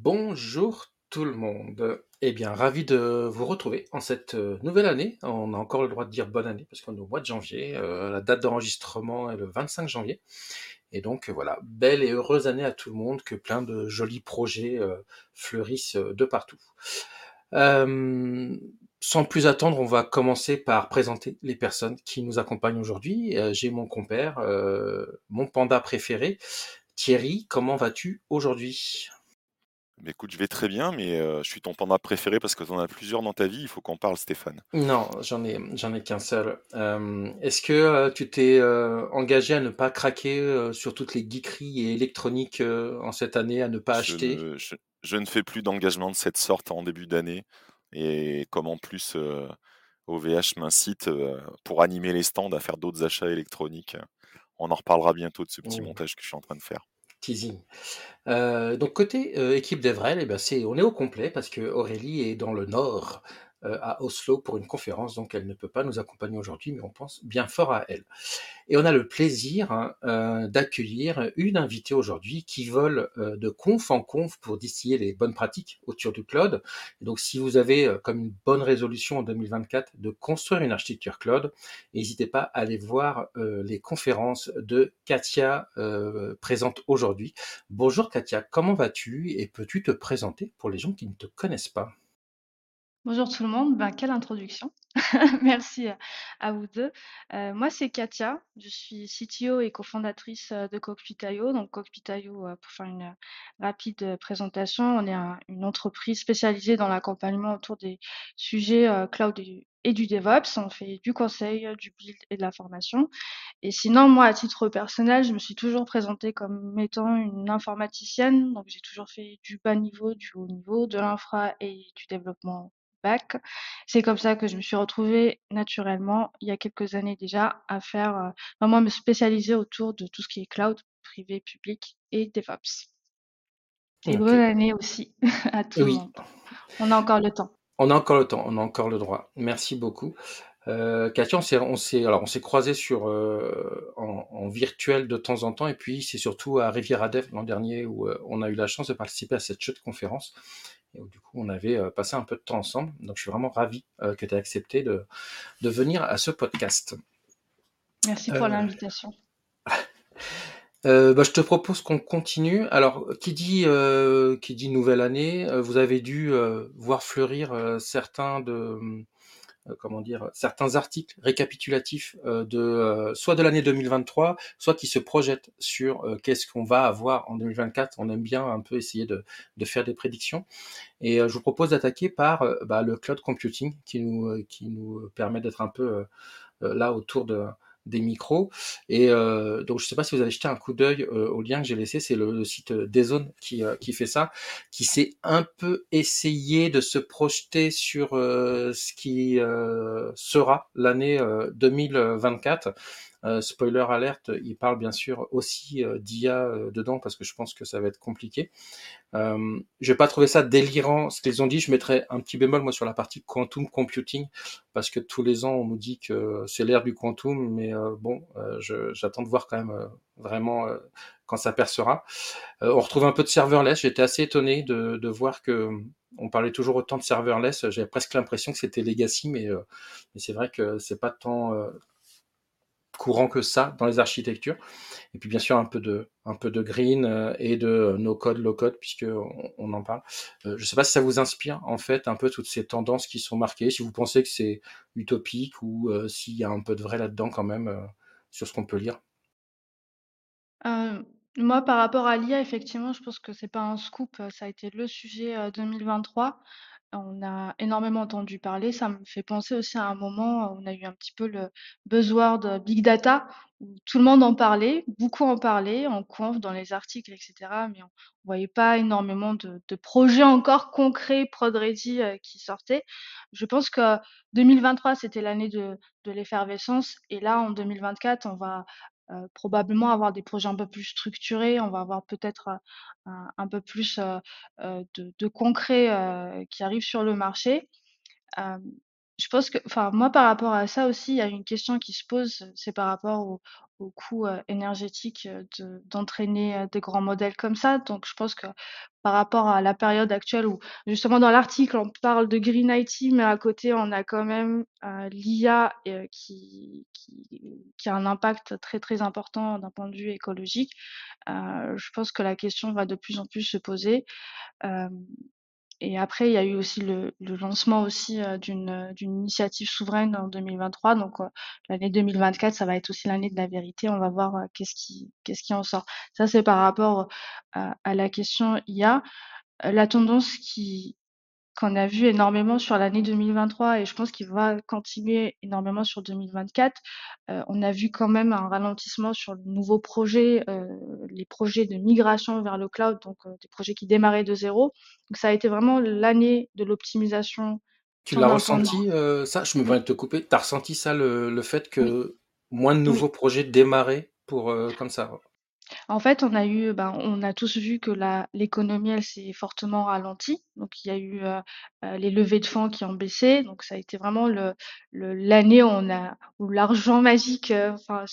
Bonjour tout le monde. Eh bien, ravi de vous retrouver en cette euh, nouvelle année. On a encore le droit de dire bonne année parce qu'on est au mois de janvier. Euh, la date d'enregistrement est le 25 janvier. Et donc voilà, belle et heureuse année à tout le monde, que plein de jolis projets euh, fleurissent de partout. sans plus attendre, on va commencer par présenter les personnes qui nous accompagnent aujourd'hui. J'ai mon compère, mon panda préféré, Thierry. Comment vas-tu aujourd'hui? Mais écoute, je vais très bien, mais euh, je suis ton panda préféré parce que tu en as plusieurs dans ta vie. Il faut qu'on parle, Stéphane. Non, j'en ai, j'en ai qu'un seul. Euh, est-ce que euh, tu t'es engagé à ne pas craquer sur toutes les geekeries et électroniques en cette année, à ne pas acheter? je, ne fais plus d'engagement de cette sorte en début d'année. Et comme en plus OVH m'incite pour animer les stands à faire d'autres achats électroniques, on en reparlera bientôt de ce petit montage que je suis en train de faire teasing. Euh, donc côté euh, équipe d'Evrel, eh ben c'est, on est au complet parce que Aurélie est dans le nord à Oslo pour une conférence, donc elle ne peut pas nous accompagner aujourd'hui, mais on pense bien fort à elle. Et on a le plaisir hein, euh, d'accueillir une invitée aujourd'hui qui vole euh, de conf en conf pour distiller les bonnes pratiques autour du cloud. Donc si vous avez comme une bonne résolution en 2024 de construire une architecture cloud, n'hésitez pas à aller voir les conférences de Katia présente aujourd'hui. Bonjour Katia, comment vas-tu et peux-tu te présenter pour les gens qui ne te connaissent pas? Bonjour tout le monde, ben, quelle introduction. Merci à vous deux. Euh, moi, c'est Katia, je suis CTO et cofondatrice euh, de Cockpit.io. Donc, Cockpit.io, euh, pour faire une rapide présentation, on est une entreprise spécialisée dans l'accompagnement autour des sujets cloud et, du DevOps. On fait du conseil, du build et de la formation. Et sinon, moi, à titre personnel, je me suis toujours présentée comme étant une informaticienne. Donc, j'ai toujours fait du bas niveau, du haut niveau, de l'infra et du développement bac. C'est comme ça que je me suis retrouvée naturellement, il y a quelques années déjà, à faire euh, vraiment me spécialiser autour de tout ce qui est cloud, privé, public et DevOps. Et bonne année aussi à tout le monde. On a encore le temps. On a encore le temps, on a encore le droit. Merci beaucoup. Euh, Katia, on s'est, alors on s'est croisé sur euh, en, virtuel de temps en temps, et puis c'est surtout à Riviera Dev l'an dernier où euh, on a eu la chance de participer à cette chute conférence et du coup, on avait euh, passé un peu de temps ensemble. Donc, je suis vraiment ravi euh, que tu aies accepté de, de, venir à ce podcast. Merci pour euh, l'invitation. bah, je te propose qu'on continue. Alors, qui dit, qui dit nouvelle année, vous avez dû voir fleurir certains de comment dire, certains articles récapitulatifs euh, de euh, soit de l'année 2023, soit qui se projettent sur qu'est-ce qu'on va avoir en 2024. On aime bien un peu essayer de, faire des prédictions. Et je vous propose d'attaquer par bah, le cloud computing qui nous permet d'être un peu là autour de, des micros. Et euh, donc, je ne sais pas si vous avez jeté un coup d'œil euh, au lien que j'ai laissé, c'est le, site Dezone qui, euh, qui fait ça, qui s'est un peu essayé de se projeter sur ce qui sera l'année 2024. Euh, spoiler alerte, il parle bien sûr aussi euh, d'IA euh, dedans parce que je pense que ça va être compliqué. Je vais pas trouver ça délirant ce qu'ils ont dit. Je mettrais un petit bémol moi sur la partie quantum computing parce que tous les ans on nous dit que c'est l'ère du quantum, mais bon, j'attends de voir quand même vraiment quand ça percera. on retrouve un peu de serverless. J'étais assez étonné de, de voir que on parlait toujours autant de serverless. J'avais presque l'impression que c'était legacy, mais, mais c'est vrai que c'est pas tant courant que ça dans les architectures. Et puis bien sûr un peu de, un peu de green euh, et de no code, low code, puisque on, en parle. Euh, je ne sais pas si ça vous inspire en fait un peu toutes ces tendances qui sont marquées, si vous pensez que c'est utopique ou euh, s'il y a un peu de vrai là-dedans quand même sur ce qu'on peut lire. Moi, par rapport à l'IA, effectivement, je pense que c'est pas un scoop. Ça a été le sujet 2023. On a énormément entendu parler. Ça me fait penser aussi à un moment où on a eu un petit peu le buzzword big data, où tout le monde en parlait, beaucoup en parlaient, en conf, dans les articles, etc. Mais on voyait pas énormément de, projets encore concrets, prod ready, qui sortaient. Je pense que 2023, c'était l'année de, de l'effervescence. Et là, en 2024, on va euh, probablement avoir des projets un peu plus structurés, on va avoir peut-être euh, un, peu plus euh, de, de, concret qui arrive sur le marché. Je pense que, enfin, moi, par rapport à ça aussi, il y a une question qui se pose, c'est par rapport au, au coût énergétique d'entraîner des grands modèles comme ça. Donc je pense que par rapport à la période actuelle où justement dans l'article on parle de Green IT, mais à côté on a quand même l'IA qui, qui, qui, a un impact très très important d'un point de vue écologique. je pense que la question va de plus en plus se poser. Et après, il y a eu aussi le, le lancement aussi euh, d'une d'une initiative souveraine en 2023. Donc euh, l'année 2024, ça va être aussi l'année de la vérité. On va voir euh, qu'est-ce qui qu'est-ce qui en sort. Ça c'est par rapport à la question IA. La tendance qui qu'on a vu énormément sur l'année 2023 et je pense qu'il va continuer énormément sur 2024. Euh, on a vu quand même un ralentissement sur de nouveaux projets, euh, les projets de migration vers le cloud, donc euh, des projets qui démarraient de zéro. Donc ça a été vraiment l'année de l'optimisation. Tu l'as ressenti ça? Je me permets de te couper. Tu as ressenti ça le, le fait que moins de nouveaux projets démarraient pour comme ça? En fait, on a eu, ben, on a tous vu que l'économie, elle s'est fortement ralentie. Donc il y a eu, euh, euh, les levées de fonds qui ont baissé. Donc ça a été vraiment le le l'année où l'argent magique, euh, enfin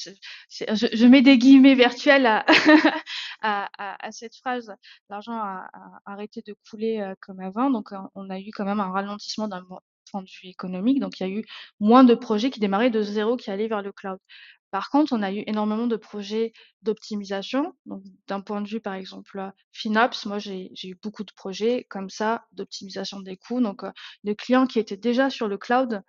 je mets des guillemets virtuels à à cette phrase. L'argent a a arrêté de couler, comme avant. Donc on a eu quand même un ralentissement d'un point de vue économique. Donc il y a eu moins de projets qui démarraient de zéro, qui allaient vers le cloud. Par contre, on a eu énormément de projets d'optimisation. Donc, d'un point de vue, par exemple, FinOps, moi, j'ai eu beaucoup de projets comme ça d'optimisation des coûts. Donc, euh, clients qui étaient déjà sur le cloud,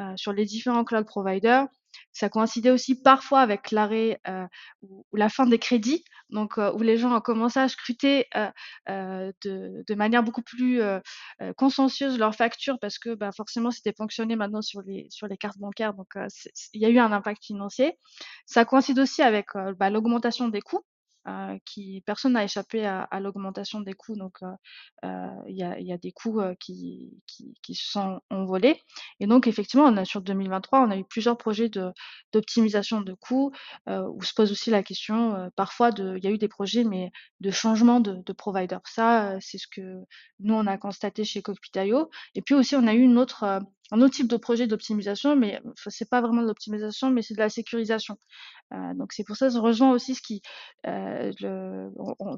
euh, sur les différents cloud providers, ça coïncidait aussi parfois avec l'arrêt euh, ou, la fin des crédits, donc euh, où les gens ont commencé à scruter euh, euh de, manière beaucoup plus euh, euh, consciencieuse leurs factures parce que bah, forcément c'était fonctionné maintenant sur les sur les cartes bancaires, donc il y a eu un impact financier. Ça coïncide aussi avec bah, l'augmentation des coûts. Euh, qui personne n'a échappé à, l'augmentation des coûts. Donc, euh, euh, il y, a, des coûts qui, qui, sont envolés. Et donc, effectivement, on a, sur 2023, on a eu plusieurs projets d'optimisation de, coûts où se pose aussi la question, parfois, il y a eu des projets, mais de changement de, de provider. Ça, c'est ce que nous, on a constaté chez Cockpit.io. Et puis aussi, on a eu une autre un autre type de projet d'optimisation, mais c'est pas vraiment de l'optimisation, mais c'est de la sécurisation. Euh, donc c'est pour ça, je rejoins aussi ce qui, euh, le,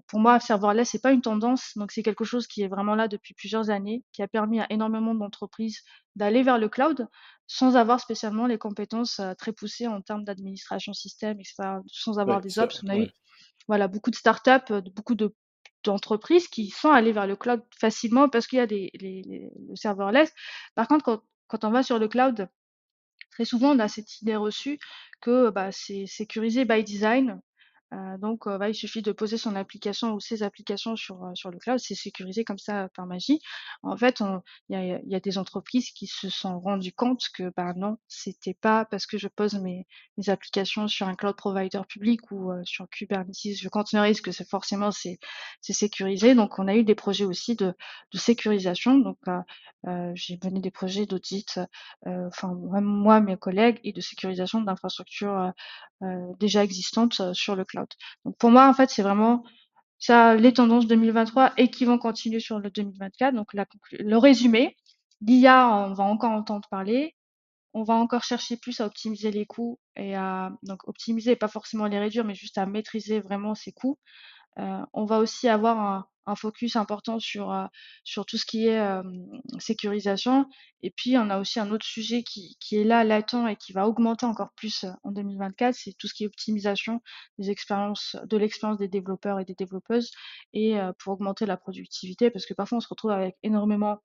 pour moi, serverless, c'est pas une tendance, donc c'est quelque chose qui est vraiment là depuis plusieurs années, qui a permis à énormément d'entreprises d'aller vers le cloud sans avoir spécialement les compétences euh, très poussées en termes d'administration système, etc., sans avoir des ops. On a eu voilà beaucoup de startups, beaucoup de d'entreprises qui sont allées vers le cloud facilement parce qu'il y a des les, les, le serverless. Par contre, quand quand on va sur le cloud, très souvent, on a cette idée reçue que bah, c'est sécurisé by design. Euh, donc, euh, il suffit de poser son application ou ses applications sur, euh, sur le cloud, c'est sécurisé comme ça par magie. En fait, il y a, des entreprises qui se sont rendues compte que bah non, c'était pas parce que je pose mes, applications sur un cloud provider public ou sur Kubernetes, je containerise que c'est forcément c'est sécurisé. Donc, on a eu des projets aussi de sécurisation. Donc, j'ai mené des projets d'audit, enfin moi, mes collègues, et de sécurisation d'infrastructures déjà existantes sur le cloud. Donc pour moi, en fait, c'est vraiment ça, les tendances 2023 et qui vont continuer sur le 2024. Donc le résumé, l'IA, on va encore entendre parler. On va encore chercher plus à optimiser les coûts et à donc optimiser, pas forcément les réduire, mais juste à maîtriser vraiment ces coûts. Euh, on va aussi avoir un, un focus important sur, sur tout ce qui est sécurisation. Et puis, on a aussi un autre sujet qui, qui est là, latent, et qui va augmenter encore plus en 2024, c'est tout ce qui est optimisation des expériences, de l'expérience des développeurs et des développeuses, et pour augmenter la productivité, parce que parfois, on se retrouve avec énormément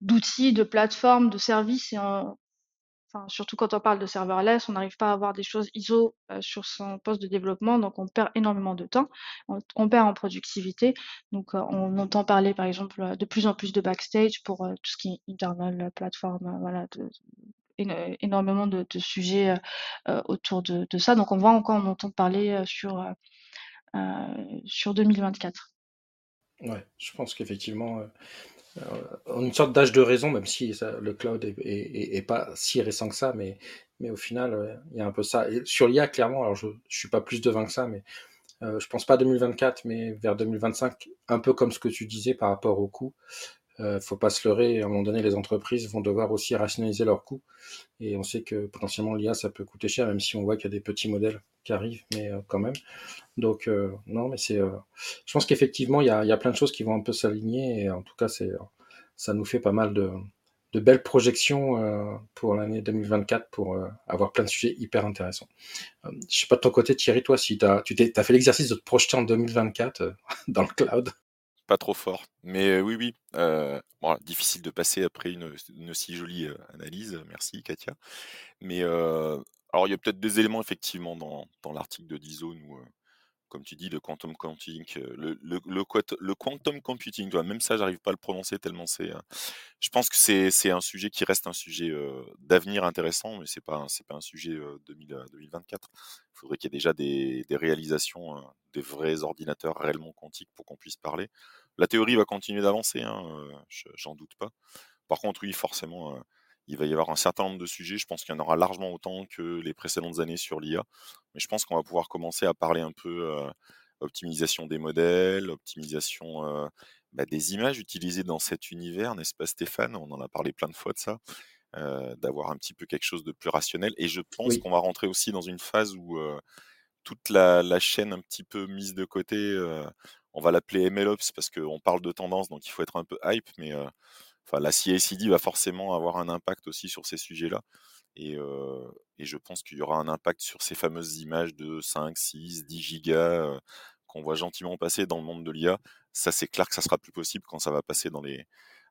d'outils, de plateformes, de services, et on, Surtout quand on parle de serverless, on n'arrive pas à avoir des choses ISO euh, sur son poste de développement, donc on perd énormément de temps, on, perd en productivité. Donc euh, on entend parler par exemple de plus en plus de backstage pour euh, tout ce qui est internal plateforme, voilà, énormément de, de sujets autour de, ça. Donc on va encore en entendre parler sur sur 2024. Ouais, je pense qu'effectivement euh, une sorte d'âge de raison, même si le cloud est, pas si récent que ça, mais, au final, il y a un peu ça. Et sur l'IA, clairement, alors je, je suis pas plus devin que ça, mais euh, je pense pas 2024, mais vers 2025, un peu comme ce que tu disais par rapport au coût. Euh, faut pas se leurrer, à un moment donné, les entreprises vont devoir aussi rationaliser leurs coûts. Et on sait que potentiellement l'IA, ça peut coûter cher, même si on voit qu'il y a des petits modèles qui arrivent, mais euh, quand même. Donc, euh, non, mais c'est. Euh, je pense qu'effectivement, il y a, y a, plein de choses qui vont un peu s'aligner, et en tout cas, c'est, ça nous fait pas mal de, de belles projections pour l'année 2024 pour avoir plein de sujets hyper intéressants. je sais pas de ton côté, Thierry, toi, si as, tu t'es, as fait l'exercice de te projeter en 2024 dans le cloud pas trop fort. Mais oui, oui. Difficile de passer après une, une si jolie analyse. Merci, Katia. Mais alors, il y a peut-être des éléments, effectivement, dans, dans l'article de Dizone où comme tu dis, le quantum computing, le, le, le, quantum computing, même ça, j'arrive pas à le prononcer tellement c'est. je pense que c'est un sujet qui reste un sujet d'avenir intéressant, mais c'est pas c'est pas un sujet 2024. Il faudrait qu'il y ait déjà des, des réalisations, des vrais ordinateurs réellement quantiques pour qu'on puisse parler. La théorie va continuer d'avancer, hein, j'en doute pas. Par contre, oui, forcément il va y avoir un certain nombre de sujets. Je pense qu'il y en aura largement autant que les précédentes années sur l'IA. Mais je pense qu'on va pouvoir commencer à parler un peu euh, optimisation des modèles, optimisation euh, bah, des images utilisées dans cet univers, n'est-ce pas Stéphane? On en a parlé plein de fois de ça. Euh, d'avoir un petit peu quelque chose de plus rationnel. Et je pense qu'on va rentrer aussi dans une phase où toute la, la, chaîne un petit peu mise de côté, on va l'appeler MLOps parce qu'on parle de tendance, donc il faut être un peu hype, mais enfin, la CICD va forcément avoir un impact aussi sur ces sujets-là. Et, je pense qu'il y aura un impact sur ces fameuses images de 5, 6, 10 gigas qu'on voit gentiment passer dans le monde de l'IA. Ça, c'est clair que ça sera plus possible quand ça va passer dans les,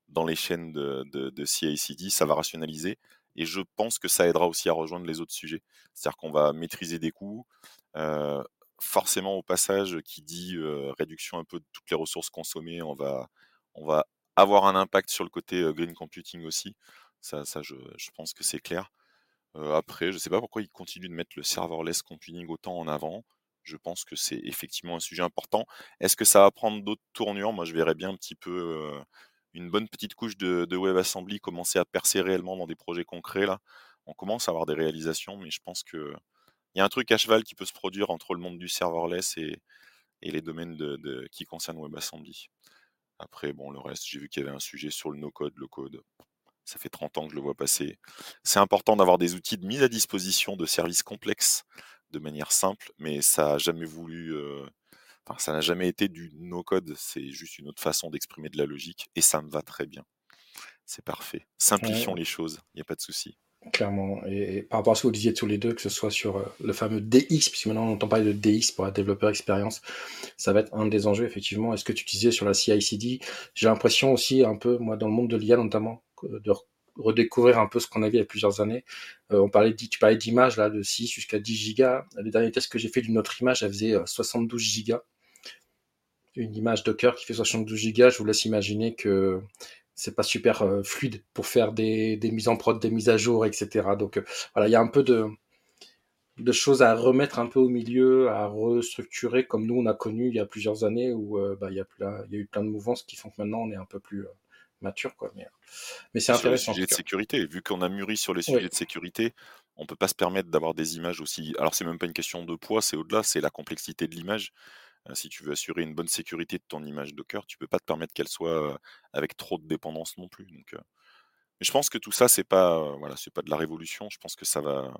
dans les chaînes de, de. Ça va rationaliser. Et je pense que ça aidera aussi à rejoindre les autres sujets. C'est-à-dire qu'on va maîtriser des coûts. Forcément, au passage, qui dit réduction un peu de toutes les ressources consommées, on va, on va avoir un impact sur le côté green computing aussi. Ça, je, pense que c'est clair. après, je ne sais pas pourquoi ils continuent de mettre le serverless computing autant en avant. Je pense que c'est effectivement un sujet important. Est-ce que ça va prendre d'autres tournures? Moi, je verrais bien un petit peu une bonne petite couche de, WebAssembly commencer à percer réellement dans des projets concrets. Là, on commence à avoir des réalisations, mais je pense que il y a un truc à cheval qui peut se produire entre le monde du serverless et, les domaines qui concernent WebAssembly. Après, bon, le reste, j'ai vu qu'il y avait un sujet sur le no-code, le code. Ça fait 30 ans que je le vois passer. C'est important d'avoir des outils de mise à disposition de services complexes de manière simple, mais ça n'a jamais voulu. Euh, enfin, ça n'a jamais été du no-code. C'est juste une autre façon d'exprimer de la logique, et ça me va très bien. C'est parfait. Simplifions les choses, il n'y a pas de souci. Clairement. Et, par rapport à ce que vous disiez tous les deux, que ce soit sur euh, le fameux DX, puisque maintenant on entend parler de DX pour la développeur expérience, ça va être un des enjeux, effectivement. Est-ce que tu disais sur la CI/CD J'ai l'impression aussi, un peu, moi, dans le monde de l'IA notamment, de redécouvrir un peu ce qu'on a vu il y a plusieurs années. Euh, on parlait, tu parlais d'images, là, de 6 jusqu'à 10 gigas. Les derniers tests que j'ai fait d'une autre image, elle faisait 72 euh, gigas. Une image Docker qui fait 72 gigas, je vous laisse imaginer que c'est pas super euh, fluide pour faire des, des, mises en prod, des mises à jour, etc. Donc euh, voilà, il y a un peu de, de choses à remettre un peu au milieu, à restructurer comme nous on a connu il y a plusieurs années où euh, bah, il, y a il y a eu plein de mouvances qui font que maintenant on est un peu plus mature. Quoi. Mais, mais c'est intéressant. Sur les sujets de sécurité, vu qu'on a mûri sur les sujets de sécurité, on peut pas se permettre d'avoir des images aussi. Alors c'est même pas une question de poids, c'est au-delà, c'est la complexité de l'image. Euh, si tu veux assurer une bonne sécurité de ton image Docker, tu peux pas te permettre qu'elle soit avec trop de dépendance non plus. Donc, mais je pense que tout ça, c'est pas, voilà, pas de la révolution. Je pense que ça va,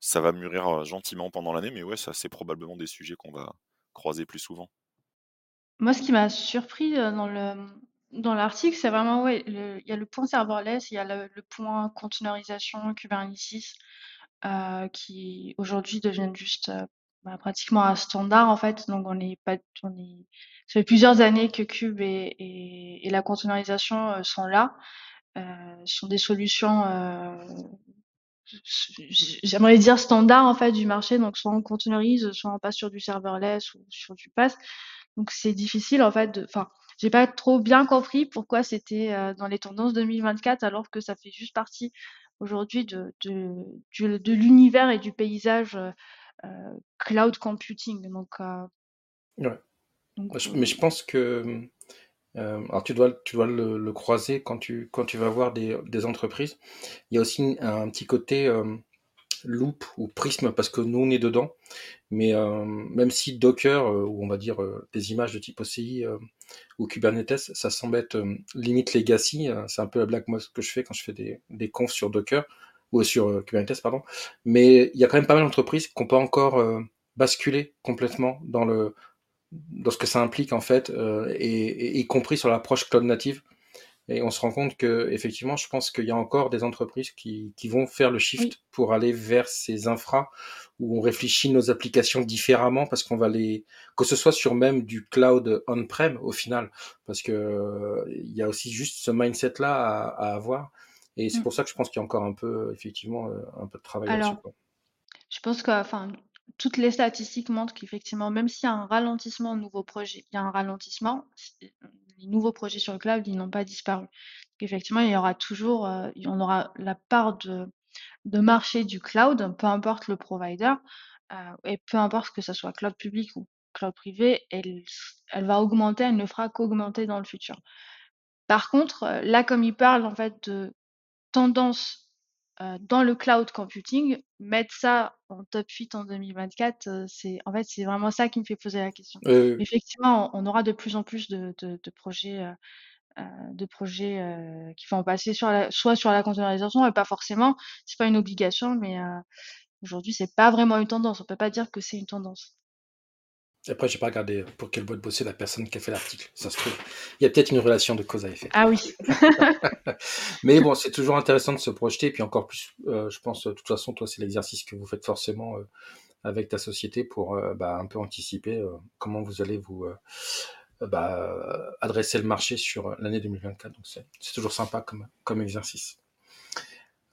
ça va mûrir gentiment pendant l'année, mais ouais, ça, c'est probablement des sujets qu'on va croiser plus souvent. Moi, ce qui m'a surpris dans le dans l'article, c'est vraiment ouais, il y a le point serverless, il y a le, point containerisation Kubernetes qui aujourd'hui deviennent juste bah, pratiquement un standard en fait. Donc on est pas, on est, ça fait plusieurs années que Cube et, la containerisation euh, sont là, euh, sont des solutions. Euh, J'aimerais dire standard en fait du marché, donc soit on containerise, soit on passe sur du serverless ou sur du pass. Donc c'est difficile en fait de, enfin, j'ai pas trop bien compris pourquoi c'était euh, dans les tendances 2024 alors que ça fait juste partie aujourd'hui de, de, de, l'univers et du paysage cloud computing. Donc, euh, mais je pense que alors tu dois, tu dois le, croiser quand tu, quand tu vas voir des, des, entreprises. Il y a aussi un, petit côté Loop ou Prism parce que nous on est dedans. Mais euh, même si Docker euh, ou on va dire euh, des images de type OCI ou Kubernetes, ça semble être limite legacy. c'est un peu la blague moi que je fais quand je fais des, des confs sur Docker ou sur Kubernetes pardon. Mais il y a quand même pas mal d'entreprises qui n'ont pas encore basculé complètement dans le dans ce que ça implique en fait, et, y compris sur l'approche cloud native. Et on se rend compte que, effectivement, je pense qu'il y a encore des entreprises qui, qui vont faire le shift pour aller vers ces infras où on réfléchit nos applications différemment parce qu'on va les, que ce soit sur même du cloud on-prem au final, parce que il y a aussi juste ce mindset là à, à avoir. Et c'est mm. pour ça que je pense qu'il y a encore un peu, effectivement, euh, un peu de travail là-dessus. Je pense que, enfin, toutes les statistiques montrent qu'effectivement, même s'il y a un ralentissement de nouveaux projets, il y a un ralentissement, les nouveaux projets sur le cloud, ils n'ont pas disparu. Effectivement, il y aura toujours, euh, on aura la part de, de marché du cloud, peu importe le provider, euh, et peu importe que ce soit cloud public ou cloud privé, elle, elle va augmenter, elle ne fera qu'augmenter dans le futur. Par contre, là, comme il parle en fait de tendance dans le cloud computing, mettre ça en top 8 en 2024, c'est en fait c'est vraiment ça qui me fait poser la question. Effectivement, on, aura de plus en plus de, de, de projets, de projets qui vont passer sur la, soit sur la containerisation, et pas forcément. C'est pas une obligation, mais aujourd'hui c'est pas vraiment une tendance. On peut pas dire que c'est une tendance. Après, j'ai pas regardé pour quelle boîte bossait la personne qui a fait l'article. Ça se trouve. Il y a peut-être une relation de cause à effet. Ah oui. Mais bon, c'est toujours intéressant de se projeter. Et puis encore plus, euh, je pense, de toute façon, toi, c'est l'exercice que vous faites forcément euh, avec ta société pour euh, bah, un peu anticiper comment vous allez vous bah, adresser le marché sur l'année 2024. Donc c'est toujours sympa comme, comme exercice.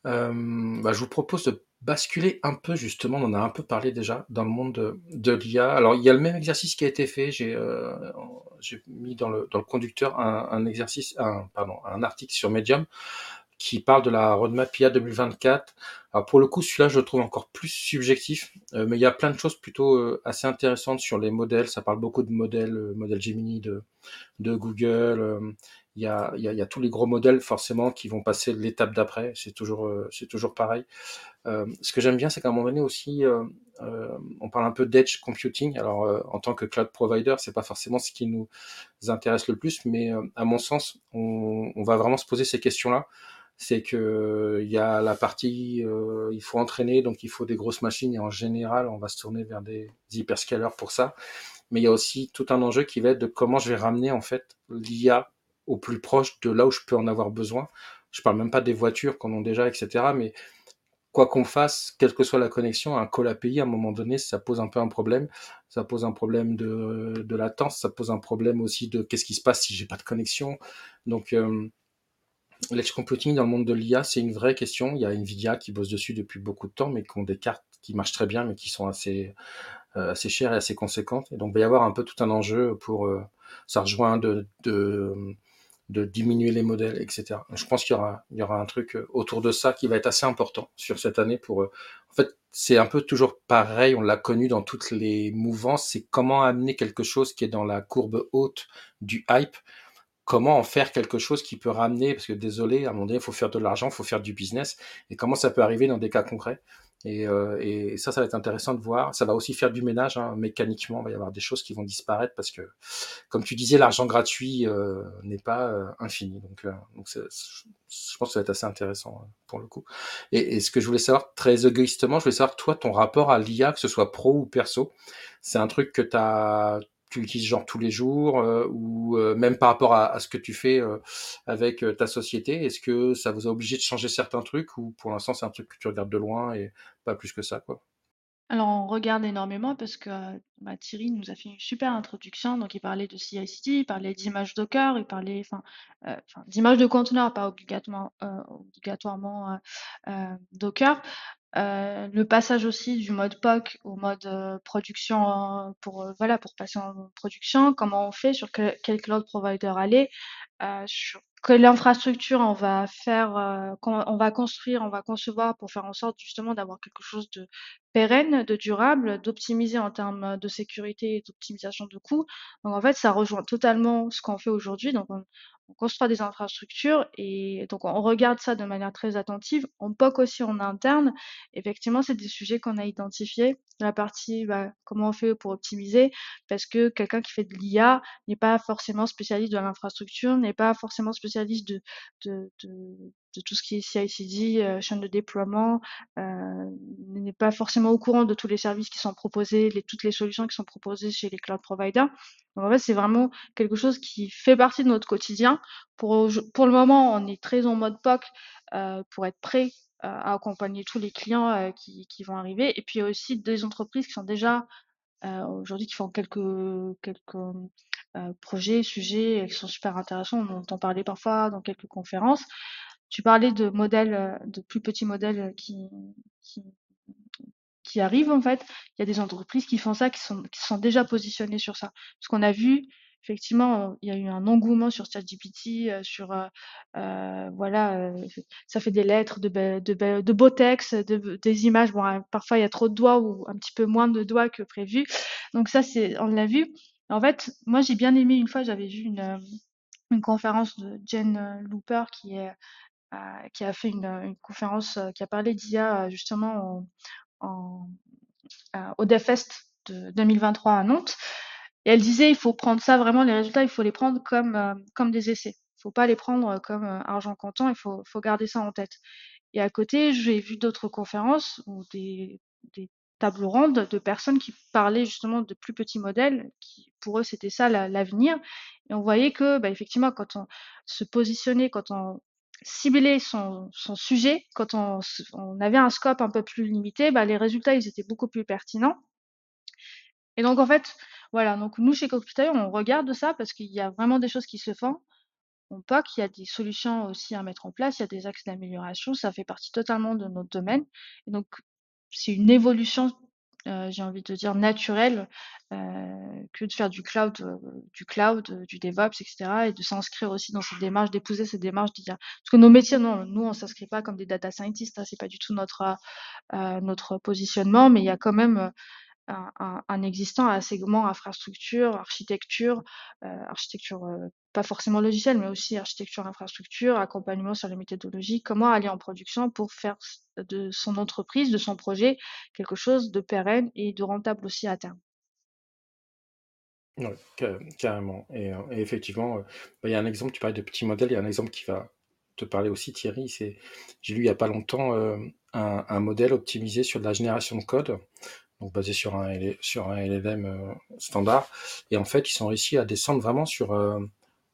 Bah, je vous propose de basculer un peu justement, on en a un peu parlé déjà dans le monde de, de l'IA. Alors il y a le même exercice qui a été fait, j'ai euh, mis dans le, dans le conducteur un, un, exercice, un, pardon, un article sur Medium qui parle de la roadmap IA 2024. Alors pour le coup, celui-là, je le trouve encore plus subjectif, euh, mais il y a plein de choses plutôt euh, assez intéressantes sur les modèles. Ça parle beaucoup de modèles, euh, modèle Gemini de, de Google. Il, y a, y a, y a tous les gros modèles forcément qui vont passer l'étape d'après. C'est toujours, c'est toujours pareil. ce que j'aime bien, c'est qu'à un moment donné aussi, on parle un peu d'edge computing. Alors en tant que cloud provider, c'est pas forcément ce qui nous intéresse le plus, mais à mon sens, on, on va vraiment se poser ces questions-là c'est que il y a la partie euh, il faut entraîner donc il faut des grosses machines et en général on va se tourner vers des, hyperscalers pour ça mais il y a aussi tout un enjeu qui va être de comment je vais ramener en fait l'IA au plus proche de là où je peux en avoir besoin je parle même pas des voitures qu'on a déjà etc mais quoi qu'on fasse quelle que soit la connexion un call API à un moment donné ça pose un peu un problème ça pose un problème de, de latence ça pose un problème aussi de qu'est-ce qui se passe si j'ai pas de connexion donc euh, L'edge computing dans le monde de l'IA, c'est une vraie question. Il y a Nvidia qui bosse dessus depuis beaucoup de temps, mais qui ont des cartes qui marchent très bien, mais qui sont assez, euh, assez chères et assez conséquentes. Et donc, il va y avoir un peu tout un enjeu pour, euh, ça rejoint de, de, de, diminuer les modèles, etc. je pense qu'il y aura, il y aura un truc euh, autour de ça qui va être assez important sur cette année pour, euh, en fait, c'est un peu toujours pareil, on l'a connu dans toutes les mouvances, c'est comment amener quelque chose qui est dans la courbe haute du hype comment en faire quelque chose qui peut ramener, parce que désolé, à un moment donné, il faut faire de l'argent, il faut faire du business, et comment ça peut arriver dans des cas concrets. Et, euh, et, ça, ça va être intéressant de voir. Ça va aussi faire du ménage, hein, mécaniquement, il va y avoir des choses qui vont disparaître parce que, comme tu disais, l'argent gratuit euh, n'est pas euh, infini. Donc, euh, donc je pense que ça va être assez intéressant euh, pour le coup. Et, et, ce que je voulais savoir, très égoïstement, je voulais savoir, toi, ton rapport à l'IA, que ce soit pro ou perso, c'est un truc que tu as tu l'utilises genre tous les jours euh, ou euh, même par rapport à, ce que tu fais euh, avec ta société Est-ce que ça vous a obligé de changer certains trucs ou pour l'instant c'est un truc que tu regardes de loin et pas plus que ça quoi? Alors, on regarde énormément parce que bah, Thierry nous a fait une super introduction. Donc, il parlait de CI/CD, il parlait d'images Docker, il parlait enfin, d'images de conteneurs, pas obligatoirement, obligatoirement Docker. Euh, le passage aussi du mode POC au mode euh, production pour euh, voilà pour passer en production comment on fait sur quel, cloud provider aller sur quelle infrastructure on va faire on va construire on va concevoir pour faire en sorte justement d'avoir quelque chose de pérenne, de durable, d'optimiser en termes de sécurité et d'optimisation de coûts. Donc en fait, ça rejoint totalement ce qu'on fait aujourd'hui. Donc on, on construit des infrastructures et donc on regarde ça de manière très attentive. On POC aussi en interne. Effectivement, c'est des sujets qu'on a identifiés. La partie, bah, comment on fait pour optimiser, parce que quelqu'un qui fait de l'IA n'est pas forcément spécialiste de l'infrastructure, n'est pas forcément spécialiste de, de, de, de tout ce qui est CI/CD, euh, chaîne de déploiement, euh, n'est pas forcément au courant de tous les services qui sont proposés, toutes les solutions qui sont proposées chez les cloud providers. Donc en fait, c'est vraiment quelque chose qui fait partie de notre quotidien. Pour, le moment, on est très en mode POC euh, pour être prêt à accompagner tous les clients qui, vont arriver. Et puis il y a aussi des entreprises qui sont déjà aujourd'hui qui font quelques projets, sujets qui sont super intéressants. On entend parler parfois dans quelques conférences. Tu parlais de modèles, de plus petits modèles qui, qui, qui arrivent en fait. Il y a des entreprises qui font ça, qui sont, qui sont déjà positionnées sur ça. Parce qu'on a vu, effectivement, il y a eu un engouement sur ChatGPT, euh, sur euh, euh, voilà, euh, ça fait des lettres, de, de, de beaux textes, de, des images. Bon, hein, parfois il y a trop de doigts ou un petit peu moins de doigts que prévu. Donc ça, c'est, on l'a vu. En fait, moi j'ai bien aimé une fois, j'avais vu une, une conférence de Jen Looper qui est qui a fait une, une, conférence qui a parlé d'IA justement en, au DevFest de 2023 à Nantes. Et elle disait, il faut prendre ça vraiment, les résultats, il faut les prendre comme, euh, comme des essais. Il faut pas les prendre comme euh, argent comptant, il faut, faut garder ça en tête. Et à côté, j'ai vu d'autres conférences ou des, des tables rondes de personnes qui parlaient justement de plus petits modèles, qui pour eux c'était ça l'avenir. et on voyait que, bah, effectivement, quand on se positionnait, quand on cibler son, sujet, quand on, avait un scope un peu plus limité, bah, les résultats étaient beaucoup plus pertinents. Et donc en fait, voilà, donc nous chez on regarde ça parce qu'il y a vraiment des choses qui se font. On pas qu'il y a des solutions aussi à mettre en place, il y a des axes d'amélioration, ça fait partie totalement de notre domaine. Et donc c'est une évolution j'ai envie de dire naturel euh, que de faire du cloud, euh, du cloud, du DevOps, etc. Et de s'inscrire aussi dans cette démarche, d'épouser cette démarche. Parce que nos métiers, non, nous on s'inscrit pas comme des data scientists, hein, c'est pas du tout notre notre positionnement, mais il y a quand même un, un, existant à segment infrastructure, architecture, euh, architecture euh, pas forcément logicielle, mais aussi architecture infrastructure, accompagnement sur les méthodologies, comment aller en production pour faire de son entreprise, de son projet, quelque chose de pérenne et de rentable aussi à terme. Oui, carrément. Et, euh, effectivement, bah, il y a un exemple, tu parlais de petits modèles, il y a un exemple qui va te parler aussi, Thierry. C'est, j'ai lu il n'y a pas longtemps un, un, modèle optimisé sur la génération de code donc basé sur un, sur un LLM euh, standard. Et en fait, ils sont réussi à descendre vraiment sur euh,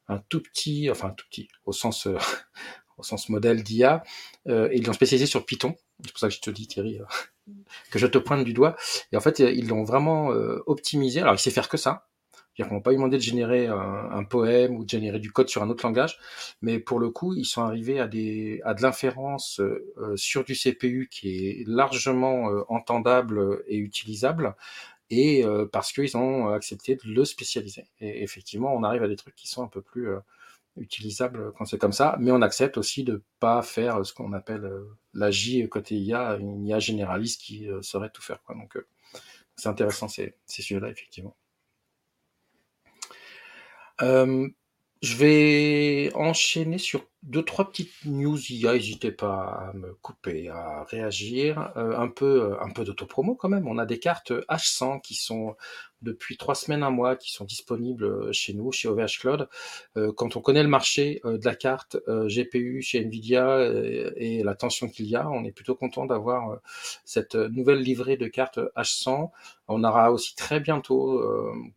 un tout petit, enfin un tout petit, au sens, euh, au sens modèle d'IA, et ils l'ont spécialisé sur Python. C'est pour ça que je te dis, Thierry, que je te pointe du doigt. Et en fait, ils l'ont vraiment optimisé. Alors, il sait faire que ça. C'est-à-dire qu'on va pas lui demander de générer un, poème ou de générer du code sur un autre langage, mais pour le coup, ils sont arrivés à des à de l'inférence euh, sur du CPU qui est largement euh, entendable et utilisable, et euh, parce qu'ils ont accepté de le spécialiser. Et effectivement, on arrive à des trucs qui sont un peu plus euh, utilisables quand c'est comme ça, mais on accepte aussi de pas faire ce qu'on appelle la J côté IA, une IA généraliste qui saurait tout faire. Quoi. Donc c'est intéressant ces, ces sujets-là, effectivement. Euh, je vais enchaîner sur deux, trois petites news. N'hésitez pas à me couper, à réagir. Euh, un peu, un peu d'autopromo quand même. On a des cartes H100 qui sont depuis trois semaines, un mois, qui sont disponibles chez nous, chez OVH Cloud. Euh, quand on connaît le marché euh, de la carte euh, GPU chez Nvidia et la tension qu'il y a, on est plutôt content d'avoir cette nouvelle livrée de cartes H100. On aura aussi très bientôt,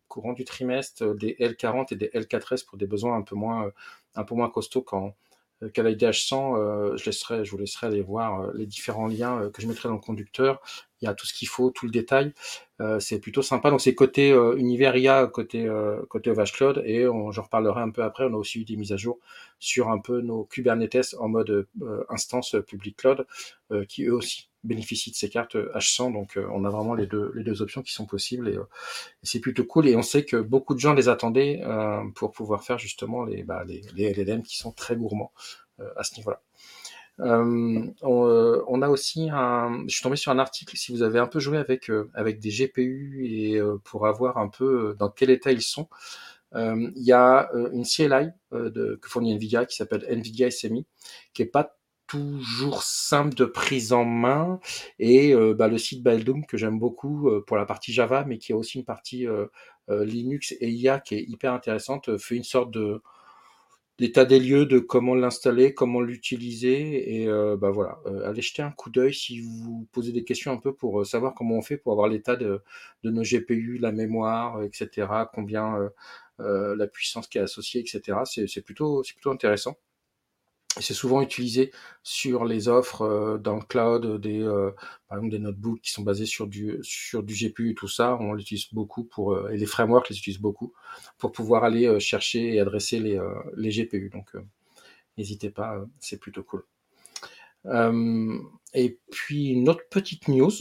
courant du trimestre, des L40 et des L4S pour des besoins un peu moins, un peu moins costauds quand qu'à la 100 euh, je, laisserai, je vous laisserai aller voir les différents liens que je mettrai dans le conducteur il y a tout ce qu'il faut, tout le détail. Euh, c'est plutôt sympa. Donc c'est côté euh, univers IA, côté euh, côté OVH Cloud, et on, j'en reparlerai un peu après. On a aussi eu des mises à jour sur un peu nos Kubernetes en mode euh, instance public cloud, euh, qui eux aussi bénéficient de ces cartes H100. Donc on a vraiment les deux les deux options qui sont possibles, et, et c'est plutôt cool. Et on sait que beaucoup de gens les attendaient pour pouvoir faire justement les bah, les, les LLM qui sont très gourmands à ce niveau-là. on, on, a aussi un. Je suis tombé sur un article. Si vous avez un peu joué avec avec des GPU et pour avoir un peu dans quel état ils sont, il y a une CLI de, que fournit Nvidia qui s'appelle Nvidia SMI, qui est pas toujours simple de prise en main et euh, bah, le site Baldum que j'aime beaucoup euh, pour la partie Java mais qui a aussi une partie euh, Linux et IA qui est hyper intéressante fait une sorte de d'état des lieux de comment l'installer, comment l'utiliser et bah voilà, allez jeter un coup d'œil si vous posez des questions un peu pour savoir comment on fait pour avoir l'état de, de nos GPU, la mémoire, etc. Combien la puissance qui est associée, etc. C'est plutôt c'est plutôt intéressant c'est souvent utilisé sur les offres euh, dans le cloud, des, euh, par exemple des notebooks qui sont basés sur du, sur du GPU et tout ça. On l'utilise beaucoup pour, euh, et les frameworks les utilisent beaucoup pour pouvoir aller chercher et adresser les, les GPU. Donc, n'hésitez pas, c'est plutôt cool. et puis, une autre petite news.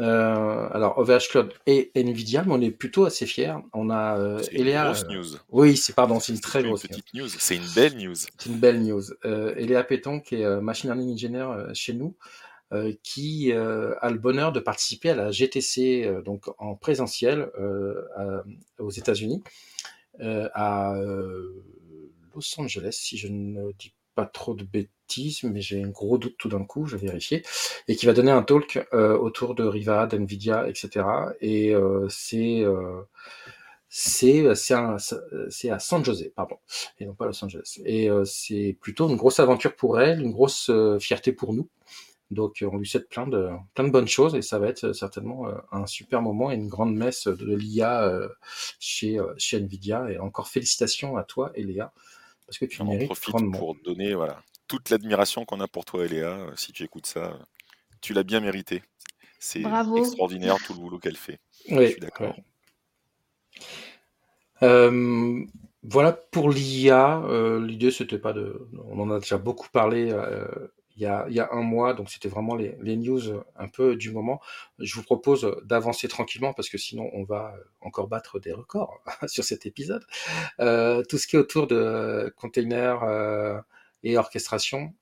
Euh, alors OVH Cloud et Nvidia, mais on est plutôt assez fiers. On a euh. Une grosse news. Oui, c'est pardon, c'est une très grosse petite news. C'est une belle news. C'est une belle news. Euh, Eléa Péton, qui est machine learning engineer chez nous, qui a le bonheur de participer à la GTC donc en présentiel aux États-Unis, à Los Angeles, si je ne dis pas trop de bêtises, mais j'ai un gros doute tout d'un coup, je vais vérifier, et qui va donner un talk euh, autour de Riva, d'NVIDIA, etc. Et euh, c'est euh, c'est c'est à San Jose, pardon, et non pas Los Angeles. Et c'est plutôt une grosse aventure pour elle, une grosse fierté pour nous. Donc on lui souhaite plein de plein de bonnes choses et ça va être certainement un super moment et une grande messe de l'IA chez chez Nvidia. Et encore félicitations à toi, Eléa, parce que tu mérites profite pour donner voilà, toute l'admiration qu'on a pour toi, Eléa. Euh, si tu écoutes ça, tu l'as bien mérité. C'est extraordinaire tout le boulot qu'elle fait. Oui, Je suis d'accord. Euh, voilà pour l'IA. Euh, L'idée, c'était pas de. On en a déjà beaucoup parlé euh, il y, a, il y, a, un mois, donc c'était vraiment les, les, news un peu du moment. Je vous propose d'avancer tranquillement parce que sinon on va encore battre des records sur cet épisode. Euh, tout ce qui est autour de containers euh, et orchestration,